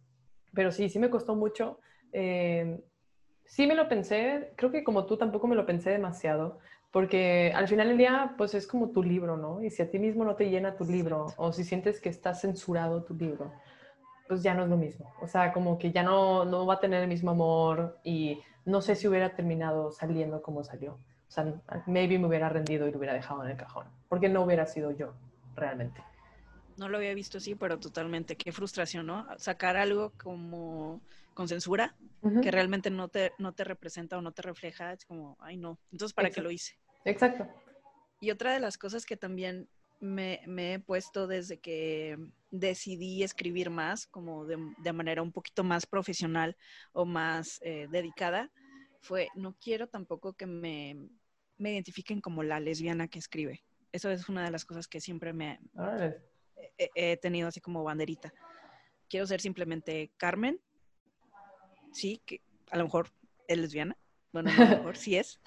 pero sí, sí me costó mucho. Eh, sí me lo pensé, creo que como tú tampoco me lo pensé demasiado, porque al final del día, pues es como tu libro, ¿no? Y si a ti mismo no te llena tu libro, o si sientes que está censurado tu libro, pues ya no es lo mismo. O sea, como que ya no, no va a tener el mismo amor y no sé si hubiera terminado saliendo como salió. O sea, maybe me hubiera rendido y lo hubiera dejado en el cajón, porque no hubiera sido yo, realmente. No lo había visto así, pero totalmente. Qué frustración, ¿no? Sacar algo como con censura, que realmente no te, no te representa o no te refleja, es como, ay no, entonces ¿para qué lo hice? Exacto. Y otra de las cosas que también me, he puesto desde que decidí escribir más, como de, manera un poquito más profesional o más eh, dedicada, fue, no quiero tampoco que me, identifiquen como la lesbiana que escribe. Eso es una de las cosas que siempre me he, tenido así como banderita. Quiero ser simplemente Carmen, sí, que a lo mejor es lesbiana, bueno, a lo mejor sí es,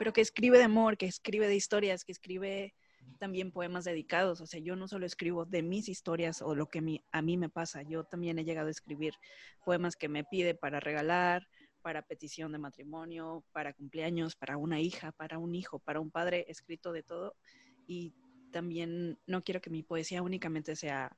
pero que escribe de amor, que escribe de historias, que escribe también poemas dedicados. O sea, yo no solo escribo de mis historias o lo que a mí me pasa, yo también he llegado a escribir poemas que me pide para regalar, para petición de matrimonio, para cumpleaños, para una hija, para un hijo, para un padre, escrito de todo. Y también no quiero que mi poesía únicamente sea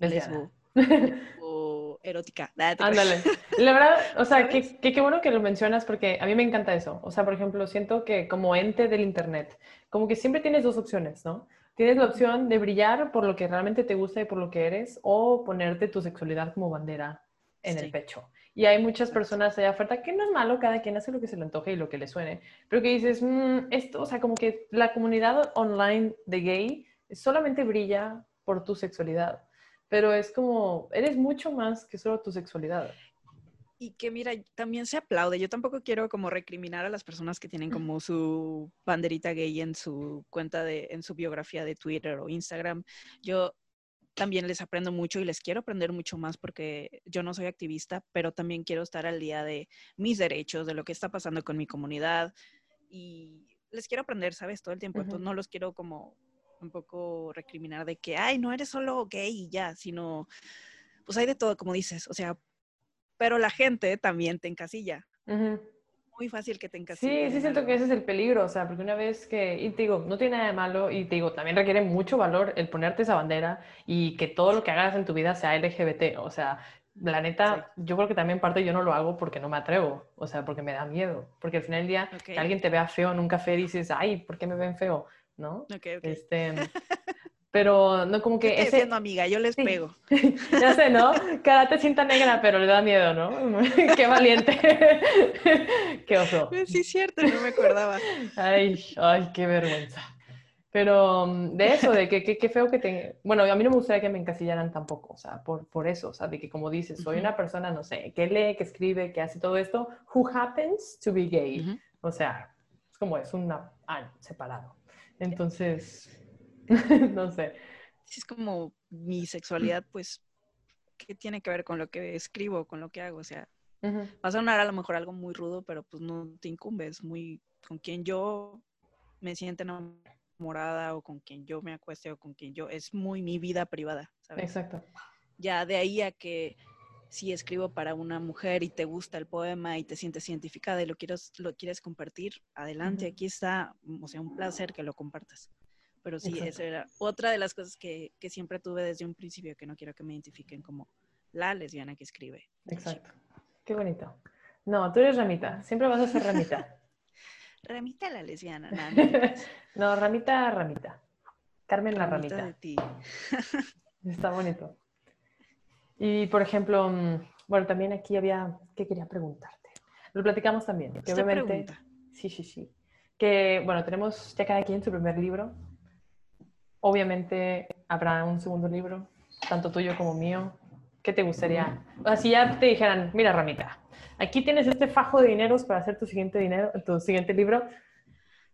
lesbo o erótica. Ándale. La verdad, o sea, qué que, bueno que lo mencionas porque a mí me encanta eso. O sea, por ejemplo, siento que como ente del Internet, como que siempre tienes dos opciones, ¿no? Tienes la opción de brillar por lo que realmente te gusta y por lo que eres o ponerte tu sexualidad como bandera en el pecho. Y hay muchas personas allá afuera que no es malo, cada quien hace lo que se le antoje y lo que le suene, pero que dices, mm, esto, o sea, como que la comunidad online de gay solamente brilla por tu sexualidad pero es como, eres mucho más que solo tu sexualidad. Y que mira, también se aplaude. Yo tampoco quiero como recriminar a las personas que tienen como su banderita gay en su cuenta de, en su biografía de Twitter o Instagram. Yo también les aprendo mucho y les quiero aprender mucho más porque yo no soy activista, pero también quiero estar al día de mis derechos, de lo que está pasando con mi comunidad y les quiero aprender, ¿sabes? Todo el tiempo. Entonces no los quiero como un poco recriminar de que, ay, no eres solo gay y ya, sino, pues hay de todo, como dices, o sea, pero la gente también te encasilla. Muy muy fácil que te Sí, encasillen sí en siento que ese es el peligro, o sea, porque una vez que, y te digo, no tiene nada de malo, y te digo, también requiere mucho valor el ponerte esa bandera y que todo lo que hagas en tu vida sea LGBT, o sea, la neta, yo creo que también parte yo no lo hago porque no me atrevo, o sea, porque me da miedo, porque al final del día, que alguien te vea feo en un café, dices, ay, ¿por qué me ven feo? ¿No? Este, pero no como ¿Qué que estoy ese, haciendo, amiga? Yo les Sí. pego. ya sé, ¿no? Karate cinta negra, pero le da miedo, ¿no? Qué valiente. Qué oso. Sí, es cierto, no me acordaba. Ay, ay, qué vergüenza. Pero mm, de eso, de que qué feo que te... Bueno, a mí no me gustaría que me encasillaran tampoco, o sea, por, por eso, o sea, de que como dices, soy una persona, no sé, que lee, que escribe, que hace todo esto, who happens to be gay. O sea, es como es una ah, separado. Entonces, no sé. Sí, es como mi sexualidad, pues, ¿qué tiene que ver con lo que escribo, con lo que hago? O sea, Ujú, va a sonar a lo mejor algo muy rudo, pero pues no te incumbe, es muy con quien yo me siento enamorada o con quien yo me acueste o con quien yo, es muy mi vida privada, ¿sabes? Exacto. Ya de ahí a que si escribo para una mujer y te gusta el poema y te sientes identificada y lo quieres, lo quieres compartir, adelante, aquí está, o sea, un placer que lo compartas. Pero sí, Exacto. esa era otra de las cosas que, que siempre tuve desde un principio, que no quiero que me identifiquen como la lesbiana que escribe. Exacto. Qué bonito. No, tú eres ramita. Siempre vas a ser ramita. Ramita la lesbiana, nada, no, ramita, ramita. Carmen la Ramita ramita. de ti. Está bonito. Y por ejemplo, mm, bueno, también aquí había, ¿qué quería preguntarte? Lo platicamos también, que obviamente, pregunta. sí, sí, sí, que bueno, tenemos ya cada quien su primer libro. Obviamente habrá un segundo libro, tanto tuyo como mío. ¿Qué te gustaría? O sea, si ya te dijeran, mira, Ramita, aquí tienes este fajo de dineros para hacer tu siguiente dinero, tu siguiente libro.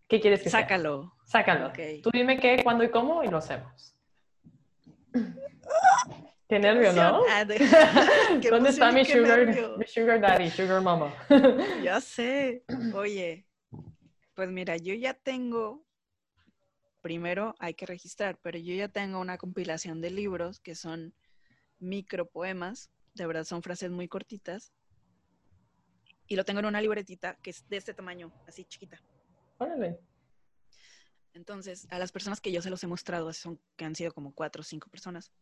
¿Qué quieres que sea? Sácalo. Sácalo. Ok. Tú dime qué, cuándo y cómo y lo hacemos. Qué nervio, ¿no? Qué ¿Dónde está mi sugar, mi sugar daddy, sugar mama? Ya sé. Oye, pues mira, yo ya tengo, primero hay que registrar, pero yo ya tengo una compilación de libros que son micropoemas, de verdad son frases muy cortitas, y lo tengo en una libretita que es de este tamaño, así chiquita. Órale. Entonces, a las personas que yo se los he mostrado, son, que han sido como cuatro o cinco personas,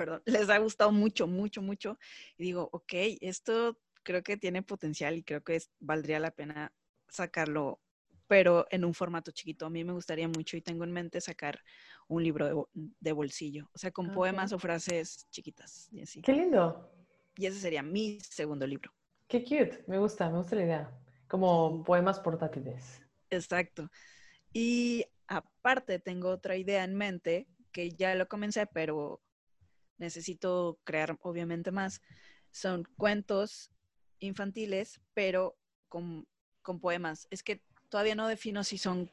perdón, les ha gustado mucho, mucho, mucho. Y digo, ok, esto creo que tiene potencial y creo que es- valdría la pena sacarlo, pero en un formato chiquito. A mí me gustaría mucho y tengo en mente sacar un libro de, de bolsillo, o sea, con Ok. poemas o frases chiquitas y así. Qué lindo. Y ese sería mi segundo libro. Qué cute. Me gusta, me gusta la idea. Como poemas portátiles. Exacto. Y aparte tengo otra idea en mente que ya lo comencé, pero necesito crear obviamente más. Son cuentos infantiles, pero con, con poemas. Es que todavía no defino si son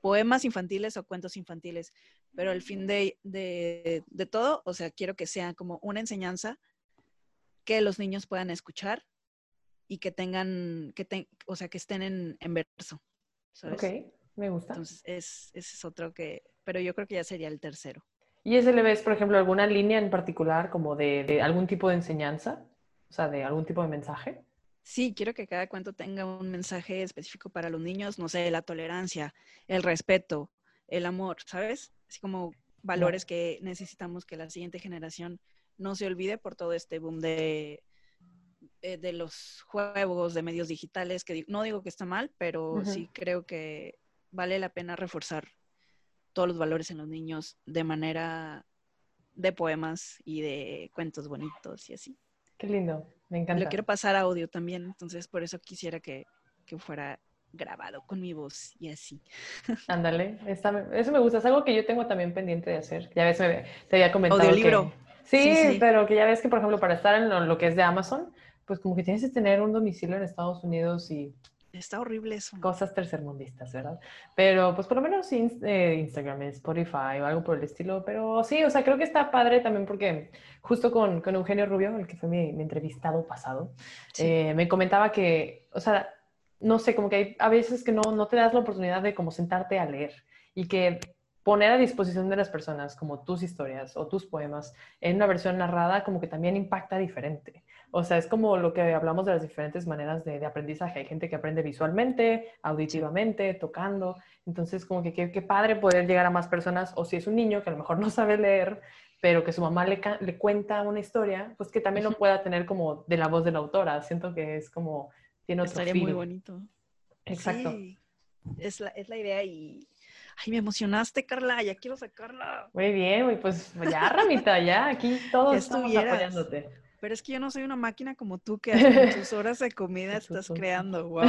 poemas infantiles o cuentos infantiles, pero al fin de, de, de todo, o sea, quiero que sea como una enseñanza que los niños puedan escuchar y que tengan, que ten- o sea, que estén en, en verso. ¿sabes? Ok, me gusta. Entonces, es, ese es otro que, pero yo creo que ya sería el tercero. ¿Y ese le ves, por ejemplo, alguna línea en particular como de, de algún tipo de enseñanza? O sea, de algún tipo de mensaje. Sí, quiero que cada cuento tenga un mensaje específico para los niños, no sé, la tolerancia, el respeto, el amor, ¿sabes? Así como valores que necesitamos que la siguiente generación no se olvide por todo este boom de, eh, de los juegos, de medios digitales, que no digo que está mal, pero sí creo que vale la pena reforzar todos los valores en los niños de manera de poemas y de cuentos bonitos y así. Qué lindo. Me encanta. Lo quiero pasar a audio también, entonces por eso quisiera que, que fuera grabado con mi voz y así. Ándale, eso me gusta, es algo que yo tengo también pendiente de hacer. Ya ves, me- te había comentado Audiolibro. que... Sí, Sí, sí. pero que ya ves que, por ejemplo, para estar en lo, lo que es de Amazon, pues como que tienes que tener un domicilio en Estados Unidos y Está horrible eso. cosas tercermundistas, ¿verdad? Pero pues por lo menos eh, Instagram, Spotify o algo por el estilo. Pero sí, o sea, creo que está padre también porque justo con, con Eugenio Rubio, el que fue mi, mi entrevistado pasado, Sí. eh, me comentaba que, o sea, no sé, como que hay a veces que no, no te das la oportunidad de como sentarte a leer y que poner a disposición de las personas como tus historias o tus poemas en una versión narrada como que también impacta diferente. O sea, es como lo que hablamos de las diferentes maneras de, de aprendizaje. Hay gente que aprende visualmente, auditivamente, tocando. Entonces, como que qué padre poder llegar a más personas. O si es un niño que a lo mejor no sabe leer, pero que su mamá le, le cuenta una historia, pues que también lo pueda tener como de la voz de la autora. Siento que es como, tiene otro Estaría muy bonito. Exacto. Sí, es, la, es la idea y... Ay, me emocionaste, Carla, ya quiero sacarla. Muy bien, pues ya, Ramita, ya, aquí todos Ya estamos apoyándote. Pero es que yo no soy una máquina como tú que tus horas de comida estás creando, wow.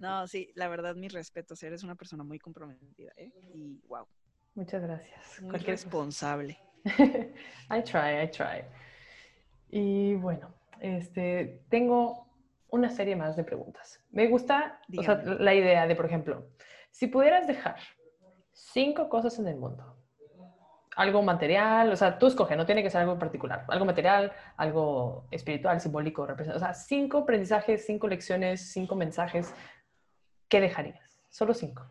No, sí, la verdad, mis respetos, eres una persona muy comprometida, ¿eh? Y wow, Muchas gracias. muy Cualquier responsable. I try, I try. Y bueno, este, tengo una serie más de preguntas. Me gusta o sea, Dígame. la idea de, por ejemplo, si pudieras dejar cinco cosas en el mundo, algo material, o sea, tú escoge, no tiene que ser algo particular, algo material, algo espiritual, simbólico, representativo, o sea, cinco aprendizajes, cinco lecciones, cinco mensajes, ¿qué dejarías? Solo cinco.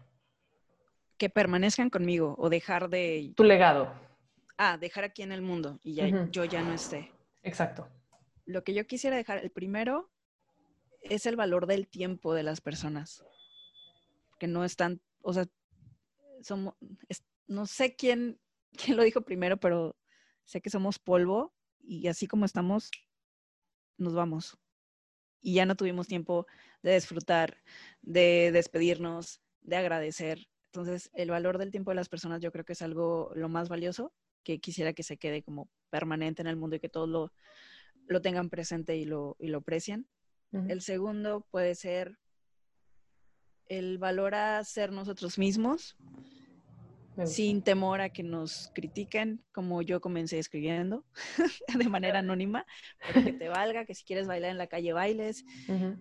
Que permanezcan conmigo o dejar de, Tu legado, ah, dejar aquí en el mundo y ya, Ujú. yo ya no esté. exacto. Lo que yo quisiera dejar, el primero, es el valor del tiempo de las personas. Que no están, o sea, somos, es- no sé quién, quién lo dijo primero, pero sé que somos polvo y así como estamos, nos vamos. Y ya no tuvimos tiempo de disfrutar, de despedirnos, de agradecer. Entonces, el valor del tiempo de las personas yo creo que es algo lo más valioso que quisiera que se quede como permanente en el mundo y que todos lo, lo tengan presente y lo, y lo aprecien. El segundo puede ser el valor a ser nosotros mismos. Sin temor a que nos critiquen, como yo comencé escribiendo, de manera anónima, pero que te valga, que si quieres bailar en la calle bailes,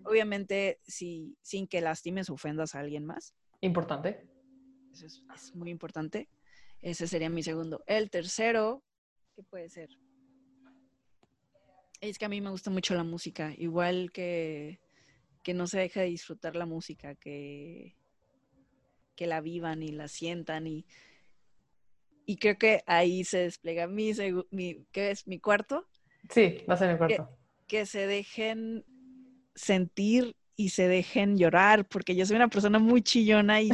obviamente si, sin que lastimes o ofendas a alguien más. Importante. Eso es, es muy importante. Ese sería mi segundo. El tercero, ¿qué puede ser? Es que a mí me gusta mucho la música, igual que, que no se deja de disfrutar la música, que, que la vivan y la sientan y, y creo que ahí se despliega mi, mi, ¿qué es? Mi cuarto, Sí, va a ser el cuarto. que se dejen sentir y se dejen llorar, porque yo soy una persona muy chillona y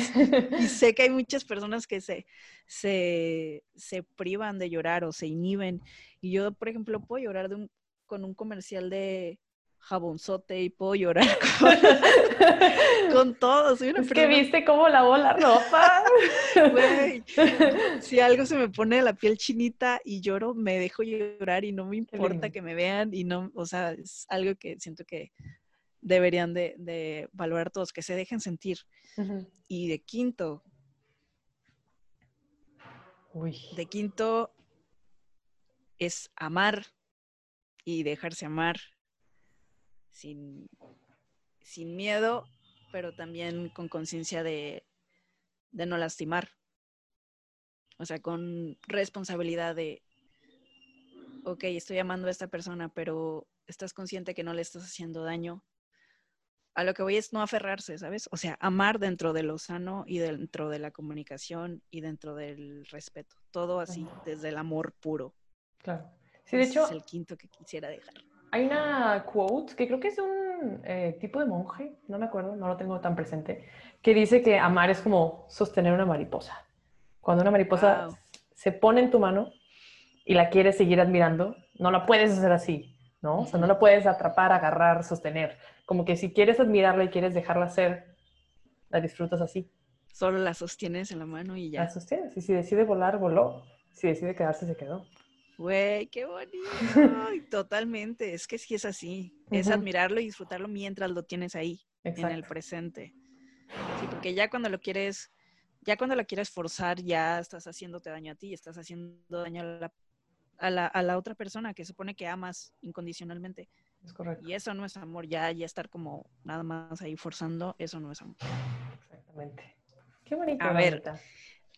y sé que hay muchas personas que se, se, se privan de llorar o se inhiben. Y yo, por ejemplo, puedo llorar de un- con un comercial de jabonzote y puedo llorar con, con todo. Soy una Es que viste cómo lavó la ropa. güey, si algo se me pone la piel chinita y lloro, me dejo llorar y no me importa que me vean y no, o sea, es algo que siento que deberían de, de valorar todos, que se dejen sentir. Y de quinto, Uy. de quinto es amar y dejarse amar sin, sin miedo, pero también con conciencia de, de no lastimar. O sea, con responsabilidad de, ok, estoy amando a esta persona, pero estás consciente que no le estás haciendo daño. A lo que voy es no aferrarse, ¿sabes? O sea, amar dentro de lo sano y dentro de la comunicación y dentro del respeto. Todo así, desde el amor puro. Claro. Sí, de Ese hecho, es el quinto que quisiera dejar. Hay una quote que creo que es un eh, tipo de monje, no me acuerdo, no lo tengo tan presente, que dice que amar es como sostener una mariposa. Cuando una mariposa Wow. se pone en tu mano y la quieres seguir admirando, no la puedes hacer así, ¿no? O sea, no la puedes atrapar, agarrar, sostener. Como que si quieres admirarla y quieres dejarla ser, la disfrutas así. Solo la sostienes en la mano y ya. La sostienes. Y si decide volar, voló. Si decide quedarse, se quedó. Güey, qué bonito. Totalmente. Es que sí es así. Es admirarlo y disfrutarlo mientras lo tienes ahí, en el presente. Sí, porque ya cuando lo quieres, ya cuando lo quieres forzar, ya estás haciéndote daño a ti, estás haciendo daño a la, a la, a la otra persona que supone que amas incondicionalmente. Es correcto. Y eso no es amor, ya, ya estar como nada más ahí forzando, eso no es amor. Exactamente. Qué bonito. A ver, Ramita.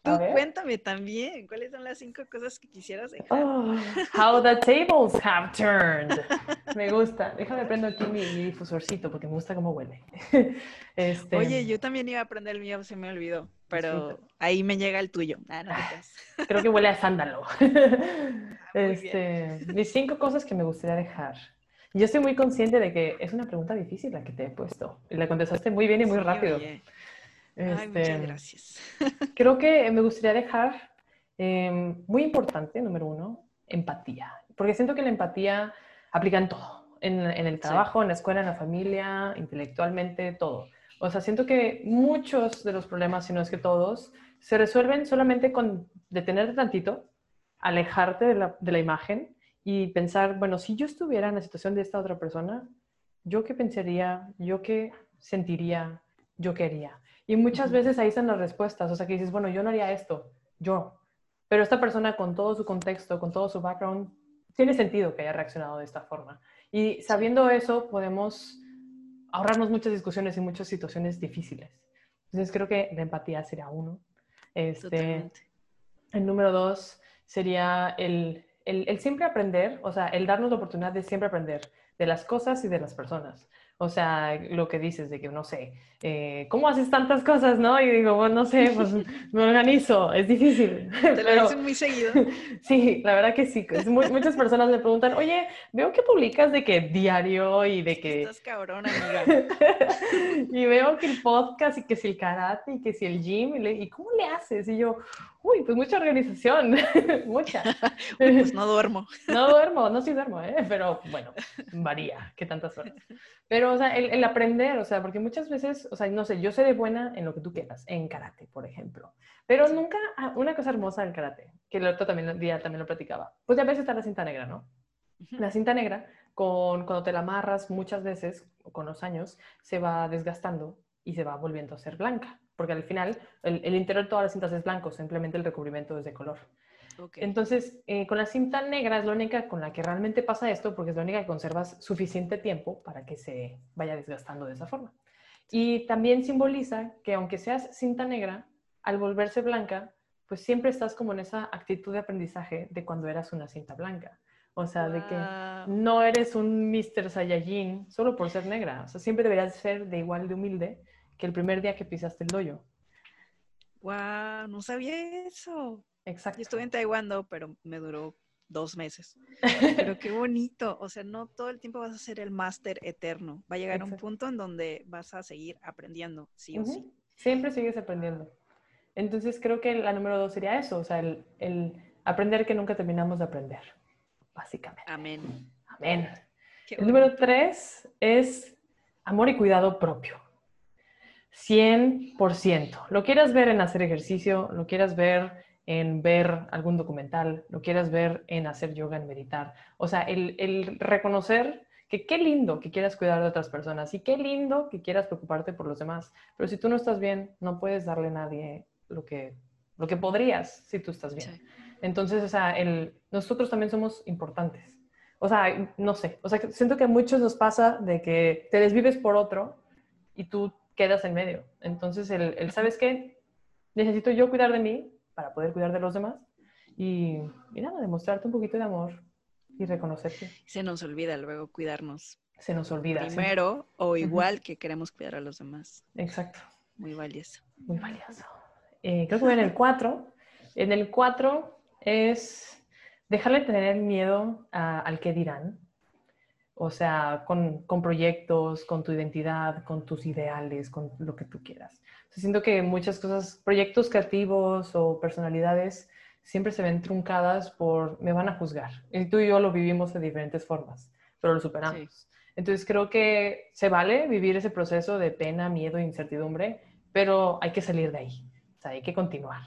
Tú cuéntame también, ¿cuáles son las cinco cosas que quisieras dejar? Oh, how the tables have turned. Me gusta. Déjame prendo aquí mi, mi difusorcito porque me gusta cómo huele. Este, Oye, yo también iba a aprender el mío, se me olvidó, pero Disfruta. ahí me llega el tuyo. Ah, no te creas. creo que huele a sándalo. muy Este, mis cinco cosas que me gustaría dejar. Yo estoy muy consciente de que es una pregunta difícil la que te he puesto. Y la contestaste muy bien y muy Sí, rápido. oye. Ay, muchas Este, gracias. Creo que me gustaría dejar eh, muy importante, número uno, empatía. Porque siento que la empatía aplica en todo. En, en el trabajo, en la escuela, en la familia, intelectualmente, todo. O sea, siento que muchos de los problemas, si no es que todos, se resuelven solamente con detenerte tantito, alejarte de la, de la imagen y pensar, bueno, si yo estuviera en la situación de esta otra persona, ¿yo qué pensaría? ¿Yo qué sentiría? ¿Yo qué haría? Y muchas veces ahí están las respuestas. O sea, que dices, bueno, yo no haría esto, yo. Pero esta persona con todo su contexto, con todo su background, tiene sentido que haya reaccionado de esta forma. Y sabiendo eso, podemos ahorrarnos muchas discusiones y muchas situaciones difíciles. Entonces creo que la empatía sería uno. Este, Totalmente. el número dos sería el, el, el siempre aprender, o sea, el darnos la oportunidad de siempre aprender de las cosas y de las personas. O sea, lo que dices de que, no sé, eh, ¿cómo haces tantas cosas, no? Y digo, bueno, no sé, pues me organizo, es difícil. Te lo pero- dicen muy seguido. Sí, la verdad que sí. Muy- muchas personas me preguntan, oye, veo que publicas de que diario y de que... Estás cabrón, amiga. y veo que el podcast y que si el karate y que si el gym y, le- ¿y cómo le haces? Y yo, uy, pues mucha organización, mucha. Uy, pues no duermo. No duermo, no sí duermo, ¿eh? pero bueno, varía, qué tantas horas. Pero, o sea, el, el aprender, o sea, porque muchas veces, o sea, no sé, yo sé de buena en lo que tú quieras, en karate, por ejemplo, pero nunca, ah, una cosa hermosa del karate, que el otro también, día también lo platicaba, pues ya ves está la cinta negra, ¿no? La cinta negra, con, cuando te la amarras muchas veces, con los años, se va desgastando y se va volviendo a ser blanca, porque al final el, el interior de todas las cintas es blanco, simplemente el recubrimiento es de color. Entonces, eh, con la cinta negra es la única con la que realmente pasa esto, porque es la única que conservas suficiente tiempo para que se vaya desgastando de esa forma. Y también simboliza que aunque seas cinta negra, al volverse blanca, pues siempre estás como en esa actitud de aprendizaje de cuando eras una cinta blanca. O sea, de que no eres un Mr. Saiyajin solo por ser negra. O sea, siempre deberías ser de igual de humilde que el primer día que pisaste el dojo. Guau, no sabía eso. Exacto. Yo estuve en Taekwondo, pero me duró dos meses. Pero qué bonito. O sea, no todo el tiempo vas a ser el máster eterno. Va a llegar un Exacto. punto en donde vas a seguir aprendiendo, sí o sí. Siempre sigues aprendiendo. Entonces creo que la número dos sería eso, o sea, el, el aprender que nunca terminamos de aprender, básicamente. Amén. Amén. Qué El número tres es amor y cuidado propio. 100%. Lo quieras ver en hacer ejercicio, lo quieras ver en ver algún documental, lo quieras ver en hacer yoga, en meditar. O sea, el, el reconocer que qué lindo que quieras cuidar de otras personas y qué lindo que quieras preocuparte por los demás. Pero si tú no estás bien, no puedes darle a nadie lo que, lo que podrías si tú estás bien. Sí. Entonces, o sea, el, nosotros también somos importantes. O sea, no sé, o sea, siento que a muchos nos pasa de que te desvives por otro y tú quedas en medio. Entonces, el, el ¿sabes qué? Necesito yo cuidar de mí para poder cuidar de los demás y, y nada, demostrarte un poquito de amor y reconocerte. Se nos olvida luego cuidarnos Se nos olvida. ¿sí? primero o igual que queremos cuidar a los demás. Exacto. Muy valioso. Muy valioso. Eh, creo que voy en el 4. En el 4 es dejarle tener miedo a- al que dirán. O sea, con, con proyectos, con tu identidad, con tus ideales, con lo que tú quieras. Siento que muchas cosas, proyectos creativos o personalidades, siempre se ven truncadas por me van a juzgar. Y tú y yo lo vivimos de diferentes formas, pero lo superamos. Entonces creo que se vale vivir ese proceso de pena, miedo e incertidumbre, pero hay que salir de ahí. O sea, hay que continuar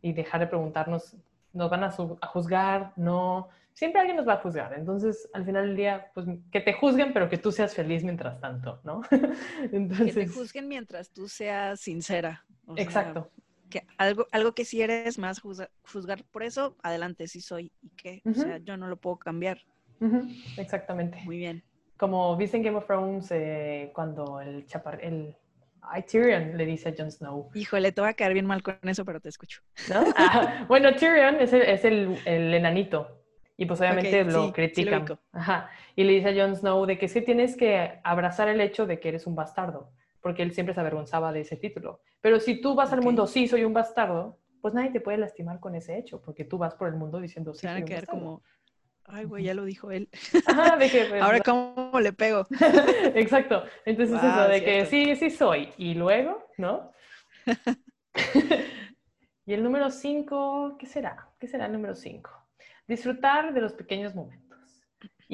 y dejar de preguntarnos, ¿nos van a, juzgar? No. Siempre alguien nos va a juzgar. Entonces, al final del día, pues que te juzguen, pero que tú seas feliz mientras tanto, ¿no? Que Entonces, te juzguen mientras tú seas sincera. O sea, exacto. que algo, algo que si eres más juzgar, juzgar por eso, adelante, sí soy. ¿Y qué? O Ujú. sea, yo no lo puedo cambiar. Exactamente. Muy bien. Como viste en Game of Thrones, eh, cuando el chapar, el ay, Tyrion le dice a Jon Snow, Híjole, te va a quedar bien mal con eso, pero te escucho. ¿no? Ah, bueno, Tyrion es el, es el, el enanito. Y pues obviamente Ok, lo sí, sí lo critican. Ajá. Y le dice a Jon Snow de que que tienes que abrazar el hecho de que eres un bastardo, porque él siempre se avergonzaba de ese título. Pero si tú vas al Ok. mundo, sí, soy un bastardo, pues nadie te puede lastimar con ese hecho, porque tú vas por el mundo diciendo, sí, Se van soy a un bastardo. como, Ay, güey, ya lo dijo él. Ajá, pues, Ahora, ¿cómo le pego? Exacto. Entonces Wow, eso de que sí, sí soy. Y luego, ¿no? y el número cinco, ¿qué será? ¿Qué será el número cinco? Disfrutar de los pequeños momentos.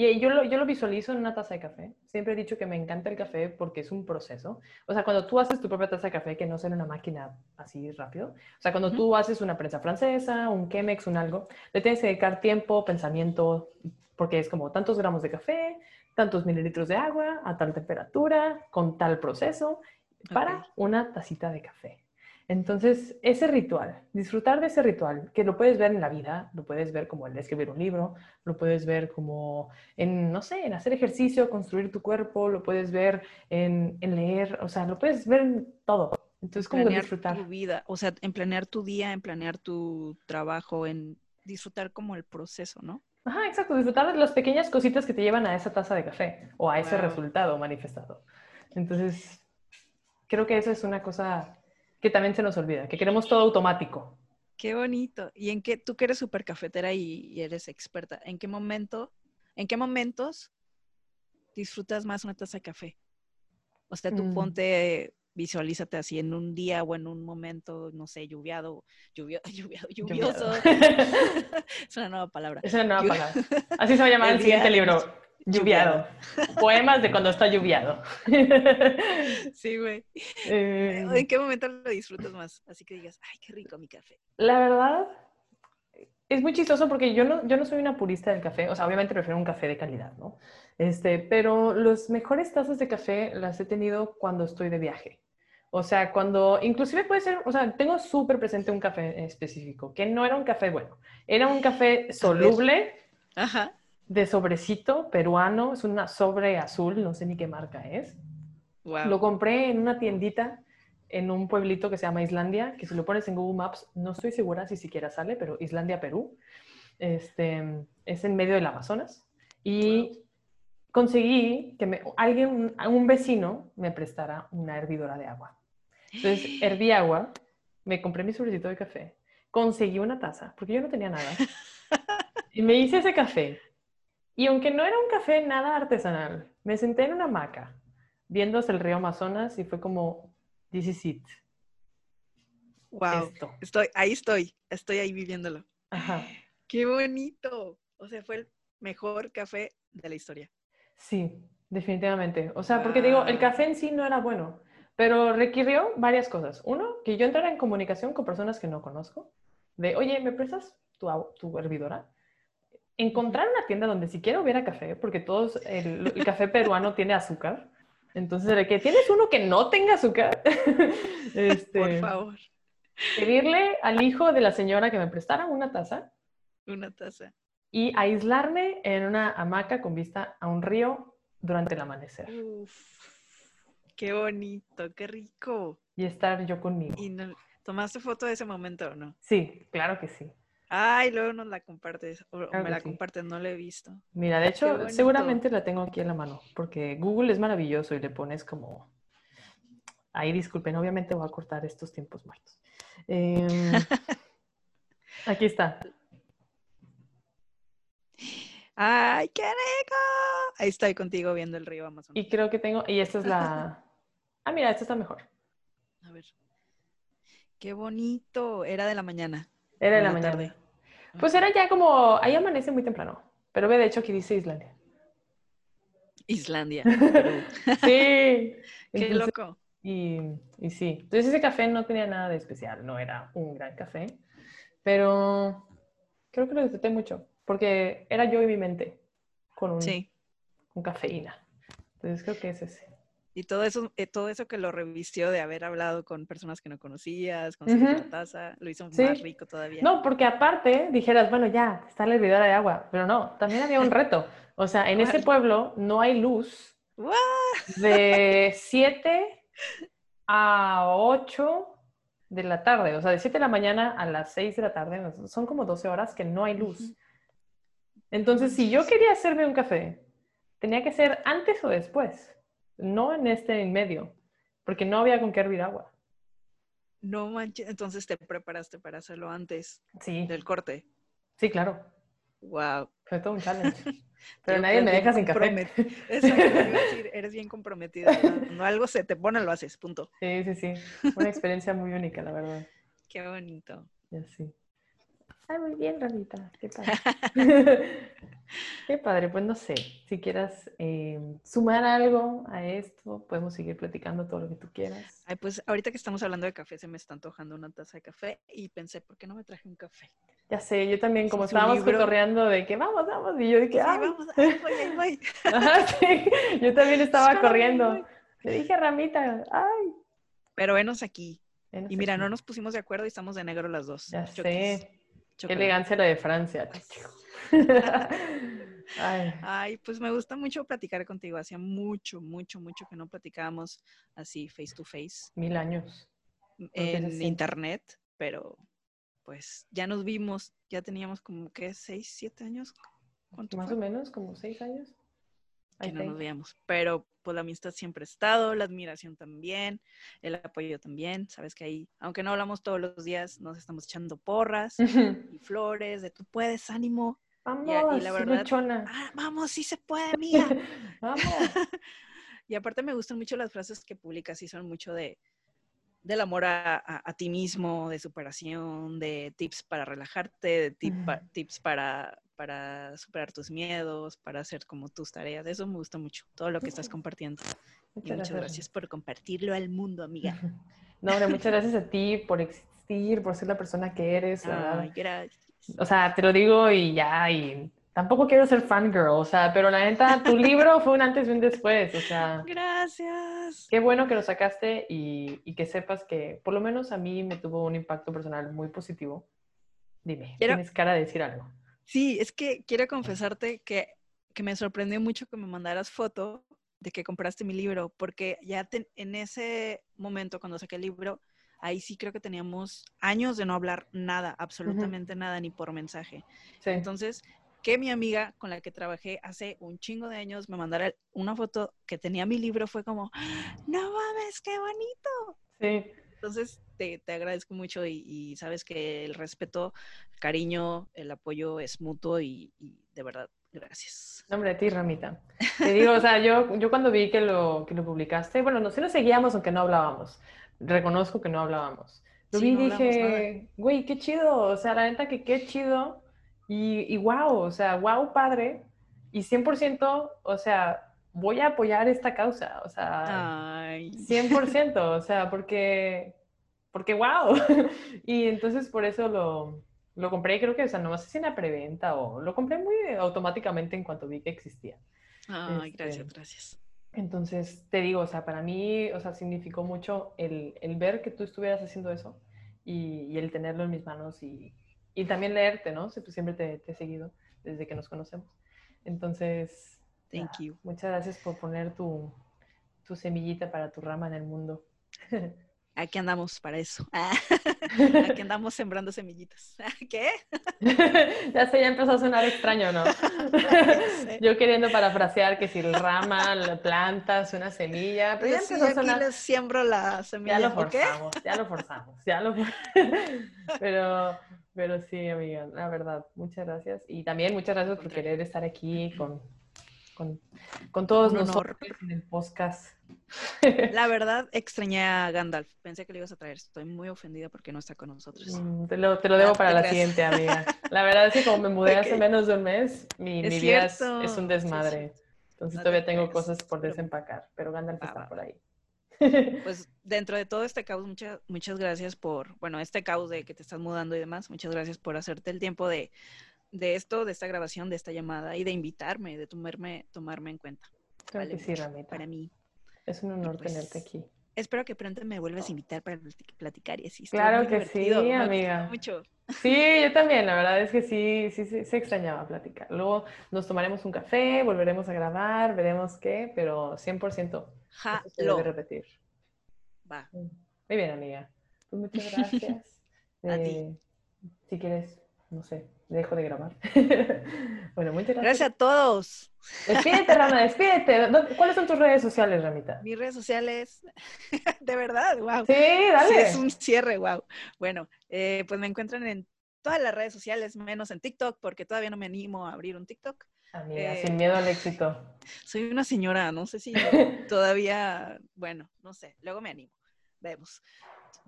Y yo lo, yo lo visualizo en una taza de café. Siempre he dicho que me encanta el café porque es un proceso. O sea, cuando tú haces tu propia taza de café, que no sea en una máquina así rápido. O sea, cuando tú haces una prensa francesa, un Chemex, un algo, le tienes que dedicar tiempo, pensamiento, porque es como tantos gramos de café, tantos mililitros de agua, a tal temperatura, con tal proceso, para una tacita de café. Entonces, ese ritual, disfrutar de ese ritual, que lo puedes ver en la vida, lo puedes ver como el escribir un libro, lo puedes ver como en, no sé, en hacer ejercicio, construir tu cuerpo, lo puedes ver en, en leer, o sea, lo puedes ver en todo. Entonces, como disfrutar. tu vida, o sea, en planear tu día, en planear tu trabajo, en disfrutar como el proceso, ¿no? Ajá, exacto, disfrutar de las pequeñas cositas que te llevan a esa taza de café o a ese Wow. resultado manifestado. Entonces, creo que eso es una cosa que también se nos olvida, que queremos todo automático. Qué bonito. ¿Y en qué, tú que eres súper cafetera y, y eres experta, ¿en qué momento, en qué momentos disfrutas más una taza de café? O sea, tú Mm. ponte, visualízate así en un día o en un momento, no sé, lluviado, lluvio, lluviado, lluvioso. es una nueva palabra. Es una nueva palabra. Así se va a llamar el, El siguiente libro. Lluviado. Poemas de cuando está lluviado. Sí, güey. Eh, ¿En qué momento lo disfrutas más? Así que digas, ay, qué rico mi café. La verdad, es muy chistoso porque yo no, yo no soy una purista del café. O sea, obviamente prefiero un café de calidad, ¿no? Este, pero las mejores tazas de café las he tenido cuando estoy de viaje. O sea, cuando, inclusive puede ser, o sea, tengo súper presente un café específico, que no era un café bueno, era un café soluble, Ajá. De sobrecito peruano, es una sobre azul, no sé ni qué marca es. Wow. Lo compré en una tiendita en un pueblito que se llama Islandia, que si lo pones en Google Maps, no estoy segura si siquiera sale, pero Islandia, Perú. Este, es en medio del Amazonas. Y conseguí que me, alguien, un vecino, me prestara una hervidora de agua. Entonces, herví agua, me compré mi sobrecito de café, conseguí una taza, porque yo no tenía nada, y me hice ese café. Y aunque no era un café nada artesanal, me senté en una hamaca viendo hacia el río Amazonas y fue como, this is it. Wow. Esto. Estoy, ahí estoy, estoy ahí viviéndolo. Ajá. Qué bonito. O sea, fue el mejor café de la historia. Sí, definitivamente. O sea, porque digo, el Wow. café en sí no era bueno, pero requirió varias cosas. Uno, que yo entrara en comunicación con personas que no conozco, de, oye, ¿me prestas tu, tu hervidora? Encontrar una tienda donde siquiera hubiera café, porque todos, el, el café peruano tiene azúcar. Entonces, de que tienes uno que no tenga azúcar, este, Por favor, pedirle al hijo de la señora que me prestara una taza una taza. y aislarme en una hamaca con vista a un río durante el amanecer Uf, qué bonito, qué rico. y estar yo conmigo. ¿Y no- tomaste foto de ese momento o no? Sí, claro que sí. Ay, luego nos la compartes. O, Claro me la sí. compartes, no la he visto. Mira, de hecho, seguramente la tengo aquí en la mano, porque Google es maravilloso y le pones como... Ahí disculpen, obviamente voy a cortar estos tiempos muertos. Em, aquí está. ¡Ay, qué rico! Ahí estoy contigo viendo el río Amazonas. Y creo que tengo... Y esta es la... Ah, mira, esta está mejor. A ver. Qué bonito. Era de la mañana. Era o la en mañana. tarde. Pues era ya como... Ahí amanece muy temprano. Pero ve, de hecho, aquí dice Islandia. Islandia. Sí. Qué Entonces, loco. Y, y sí, entonces ese café no tenía nada de especial, no era un gran café, pero creo que lo disfruté mucho, porque era yo y mi mente con, un, Sí. con cafeína. Entonces creo que es ese. Y todo eso, eh, todo eso que lo revistió de haber hablado con personas que no conocías, conseguir Ujú. la taza, lo hizo Sí. más rico todavía. No, porque aparte dijeras, bueno, ya, está la hervidora de agua, pero no, también había un reto. O sea, en ese pueblo no hay luz de 7 a 8 de la tarde, o sea, de 7 de la mañana a las 6 de la tarde, son como 12 horas que no hay luz. Entonces, si yo quería hacerme un café, tenía que ser antes o después, no en este en medio, porque no había con qué hervir agua. No manches, entonces te preparaste para hacerlo antes Sí, del corte. sí, claro. Wow. Fue todo un challenge. Pero nadie me deja sin café. Exacto, decir, eres bien comprometida. ¿no? no algo se te pone, lo haces, punto. Sí, sí, sí. Una experiencia muy única, la verdad. Qué bonito. Ya sí. Ay, muy bien, Ramita. Qué padre. Qué padre. Pues no sé, si quieras eh, sumar algo a esto, podemos seguir platicando todo lo que tú quieras. Ay, pues ahorita que estamos hablando de café, se me está antojando una taza de café y pensé, ¿por qué no me traje un café? Ya sé, yo también, como estábamos cotorreando de que vamos, vamos, y yo dije, Sí, ay, vamos, ahí voy, ahí voy. Ajá, sí. Yo también estaba Sí, corriendo. Le dije a Ramita, ay. Pero venos aquí. venos Y mira, aquí. no nos pusimos de acuerdo y estamos de negro las dos. Ya sé. Qué elegancia la de Francia. Ay, Ay, pues me gusta mucho platicar contigo. Hacía mucho, mucho, mucho que no platicábamos así face to face mil años. en internet, pero pues ya nos vimos, ya teníamos como que seis, siete años. ¿Cuánto Más fue? o menos, como seis años. Que no nos veíamos. Pero pues la amistad siempre ha estado, la admiración también, el apoyo también. Sabes que ahí, aunque no hablamos todos los días, nos estamos echando porras y flores de tú puedes, ánimo. Vamos, la verdad-. Ah, vamos, sí se puede, mía. Vamos. y aparte me gustan mucho las frases que publicas y son mucho de del amor a, a- a ti mismo, de superación, de tips para relajarte, de tip- pa- tips para, para superar tus miedos, para hacer como tus tareas. Eso me gusta mucho, todo lo que estás compartiendo. Y muchas gracias por compartirlo al mundo, amiga. No, hombre, muchas gracias a ti por existir, por ser la persona que eres. Ay, gracias. O sea, te lo digo y ya, y tampoco quiero ser fangirl, o sea, pero la neta, tu libro fue un antes y un después, o sea, Gracias. qué bueno que lo sacaste y, y que sepas que por lo menos a mí me tuvo un impacto personal muy positivo. Dime, Quiero- tienes cara de decir algo. Sí, es que quiero confesarte que, que me sorprendió mucho que me mandaras foto de que compraste mi libro, porque ya te- en ese momento, cuando saqué el libro, ahí sí creo que teníamos años de no hablar nada, absolutamente nada, ni por mensaje. Sí. Entonces, que mi amiga con la que trabajé hace un chingo de años me mandara una foto que tenía mi libro, fue como, no mames, qué bonito. sí. Entonces, te, te agradezco mucho y, y sabes que el respeto, el cariño, el apoyo es mutuo y, y de verdad, gracias. Nombre de ti, Ramita. Te digo, o sea, yo, yo cuando vi que lo, que lo publicaste, bueno, no, sí nos seguíamos aunque no hablábamos. Reconozco que no hablábamos. Lo Sí, vi y no dije, güey, qué chido. O sea, la neta que qué chido. Y, y wow, o sea, wow, padre. Y 100%, o sea, voy a apoyar esta causa. O sea, Ay, 100%, o sea, porque, porque wow. Y entonces por eso lo, lo compré, creo que, o sea, no sé si en la preventa o lo compré muy automáticamente en cuanto vi que existía. ay, Este, gracias, gracias. Entonces, te digo, o sea, para mí, o sea, significó mucho el, el ver que tú estuvieras haciendo eso y, y el tenerlo en mis manos y, y también leerte, ¿no? Si tú siempre te, te he seguido desde que nos conocemos. Entonces, Thank ah, you. muchas gracias por poner tu, tu semillita para tu rama en el mundo. Aquí andamos para eso. Ah, Aquí andamos sembrando semillitas. ¿Qué? ya sé, ya empezó a sonar extraño, ¿no? sé. Yo queriendo parafrasear que si el rama, la planta, es una semilla, pero ya Sí, empezó a aquí les siembro la Ya semilla. lo ¿o qué? forzamos, ya lo forzamos, ya lo pero, pero sí, amiga, la verdad, muchas gracias. Y también muchas gracias por querer estar aquí con, con, con todos Un nosotros honor. en el podcast. La verdad, extrañé a Gandalf. Pensé que le ibas a traer. Estoy muy ofendida porque no está con nosotros. Mm, Te lo, te lo debo Ah, para te la creas. siguiente, amiga. La verdad es que como me mudé hace Ok. menos de un mes, mi, mi vida es, un sí, desmadre. Entonces No te todavía tengo creas, cosas por desempacar, pero Gandalf está va, por ahí. Pues dentro de todo este caos, muchas, muchas gracias por, bueno, este caos de que te estás mudando y demás, muchas gracias por hacerte el tiempo de, de esto, de esta grabación, de esta llamada y de invitarme, de tomarme, tomarme en cuenta Claro que Vale sí, mucho Ramita. para mí. Es un honor pues, tenerte aquí. Espero que pronto me vuelvas a invitar para plati- platicar y así. Claro que sí, me amiga. Mucho. Sí, yo también, la verdad es que sí, sí, sí, se extrañaba platicar. Luego nos tomaremos un café, volveremos a grabar, veremos qué, pero 100% Ja, se debe repetir. Va. Muy bien, amiga. Pues muchas gracias. A ti. Eh, Si quieres, no sé, dejo de grabar. bueno, muchas gracias. Gracias a todos. Despídete, Rama, despídete. ¿Dó- ¿Cuáles son tus redes sociales, Ramita? Mis redes sociales, de verdad, wow. Sí, dale. Sí, es un cierre, wow. Bueno, eh, pues me encuentran en todas las redes sociales, menos en TikTok, porque todavía no me animo a abrir un TikTok. Amiga, Eh, sin miedo al éxito. Soy una señora, no sé si todavía, bueno, no sé, luego me animo. Vemos.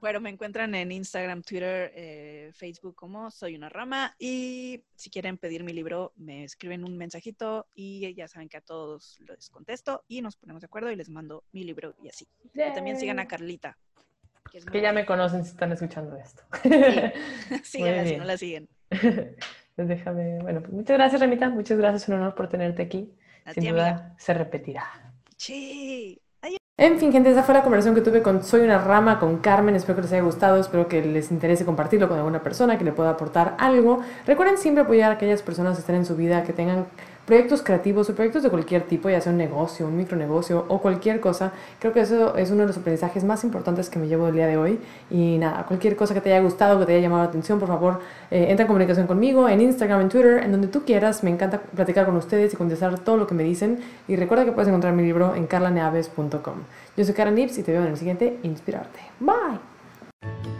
Bueno, me encuentran en Instagram, Twitter, eh, Facebook como Soy una Rama y si quieren pedir mi libro me escriben un mensajito y ya saben que a todos les contesto y nos ponemos de acuerdo y les mando mi libro y así. Y también sigan a. Carlita. Que, es Que ya me conocen si están escuchando esto. Síganla si no la siguen. Pues déjame, bueno, pues muchas gracias, Remita. Muchas gracias, un honor por tenerte aquí. A Sin ti, duda amiga. se repetirá. Sí. En fin, gente, esa fue la conversación que tuve con Soy una Rama, con Carmen. Espero que les haya gustado, espero que les interese compartirlo con alguna persona que le pueda aportar algo. Recuerden siempre apoyar a aquellas personas que estén en su vida, que tengan proyectos creativos o proyectos de cualquier tipo, ya sea un negocio, un micronegocio o cualquier cosa. Creo que eso es uno de los aprendizajes más importantes que me llevo del día de hoy. Y nada, cualquier cosa que te haya gustado, que te haya llamado la atención, por favor, eh, entra en comunicación conmigo en Instagram, en Twitter, en donde tú quieras. Me encanta platicar con ustedes y contestar todo lo que me dicen. Y recuerda que puedes encontrar mi libro en carlaneaves.com. Yo soy Karen Nips y te veo en el siguiente Inspirarte. Bye.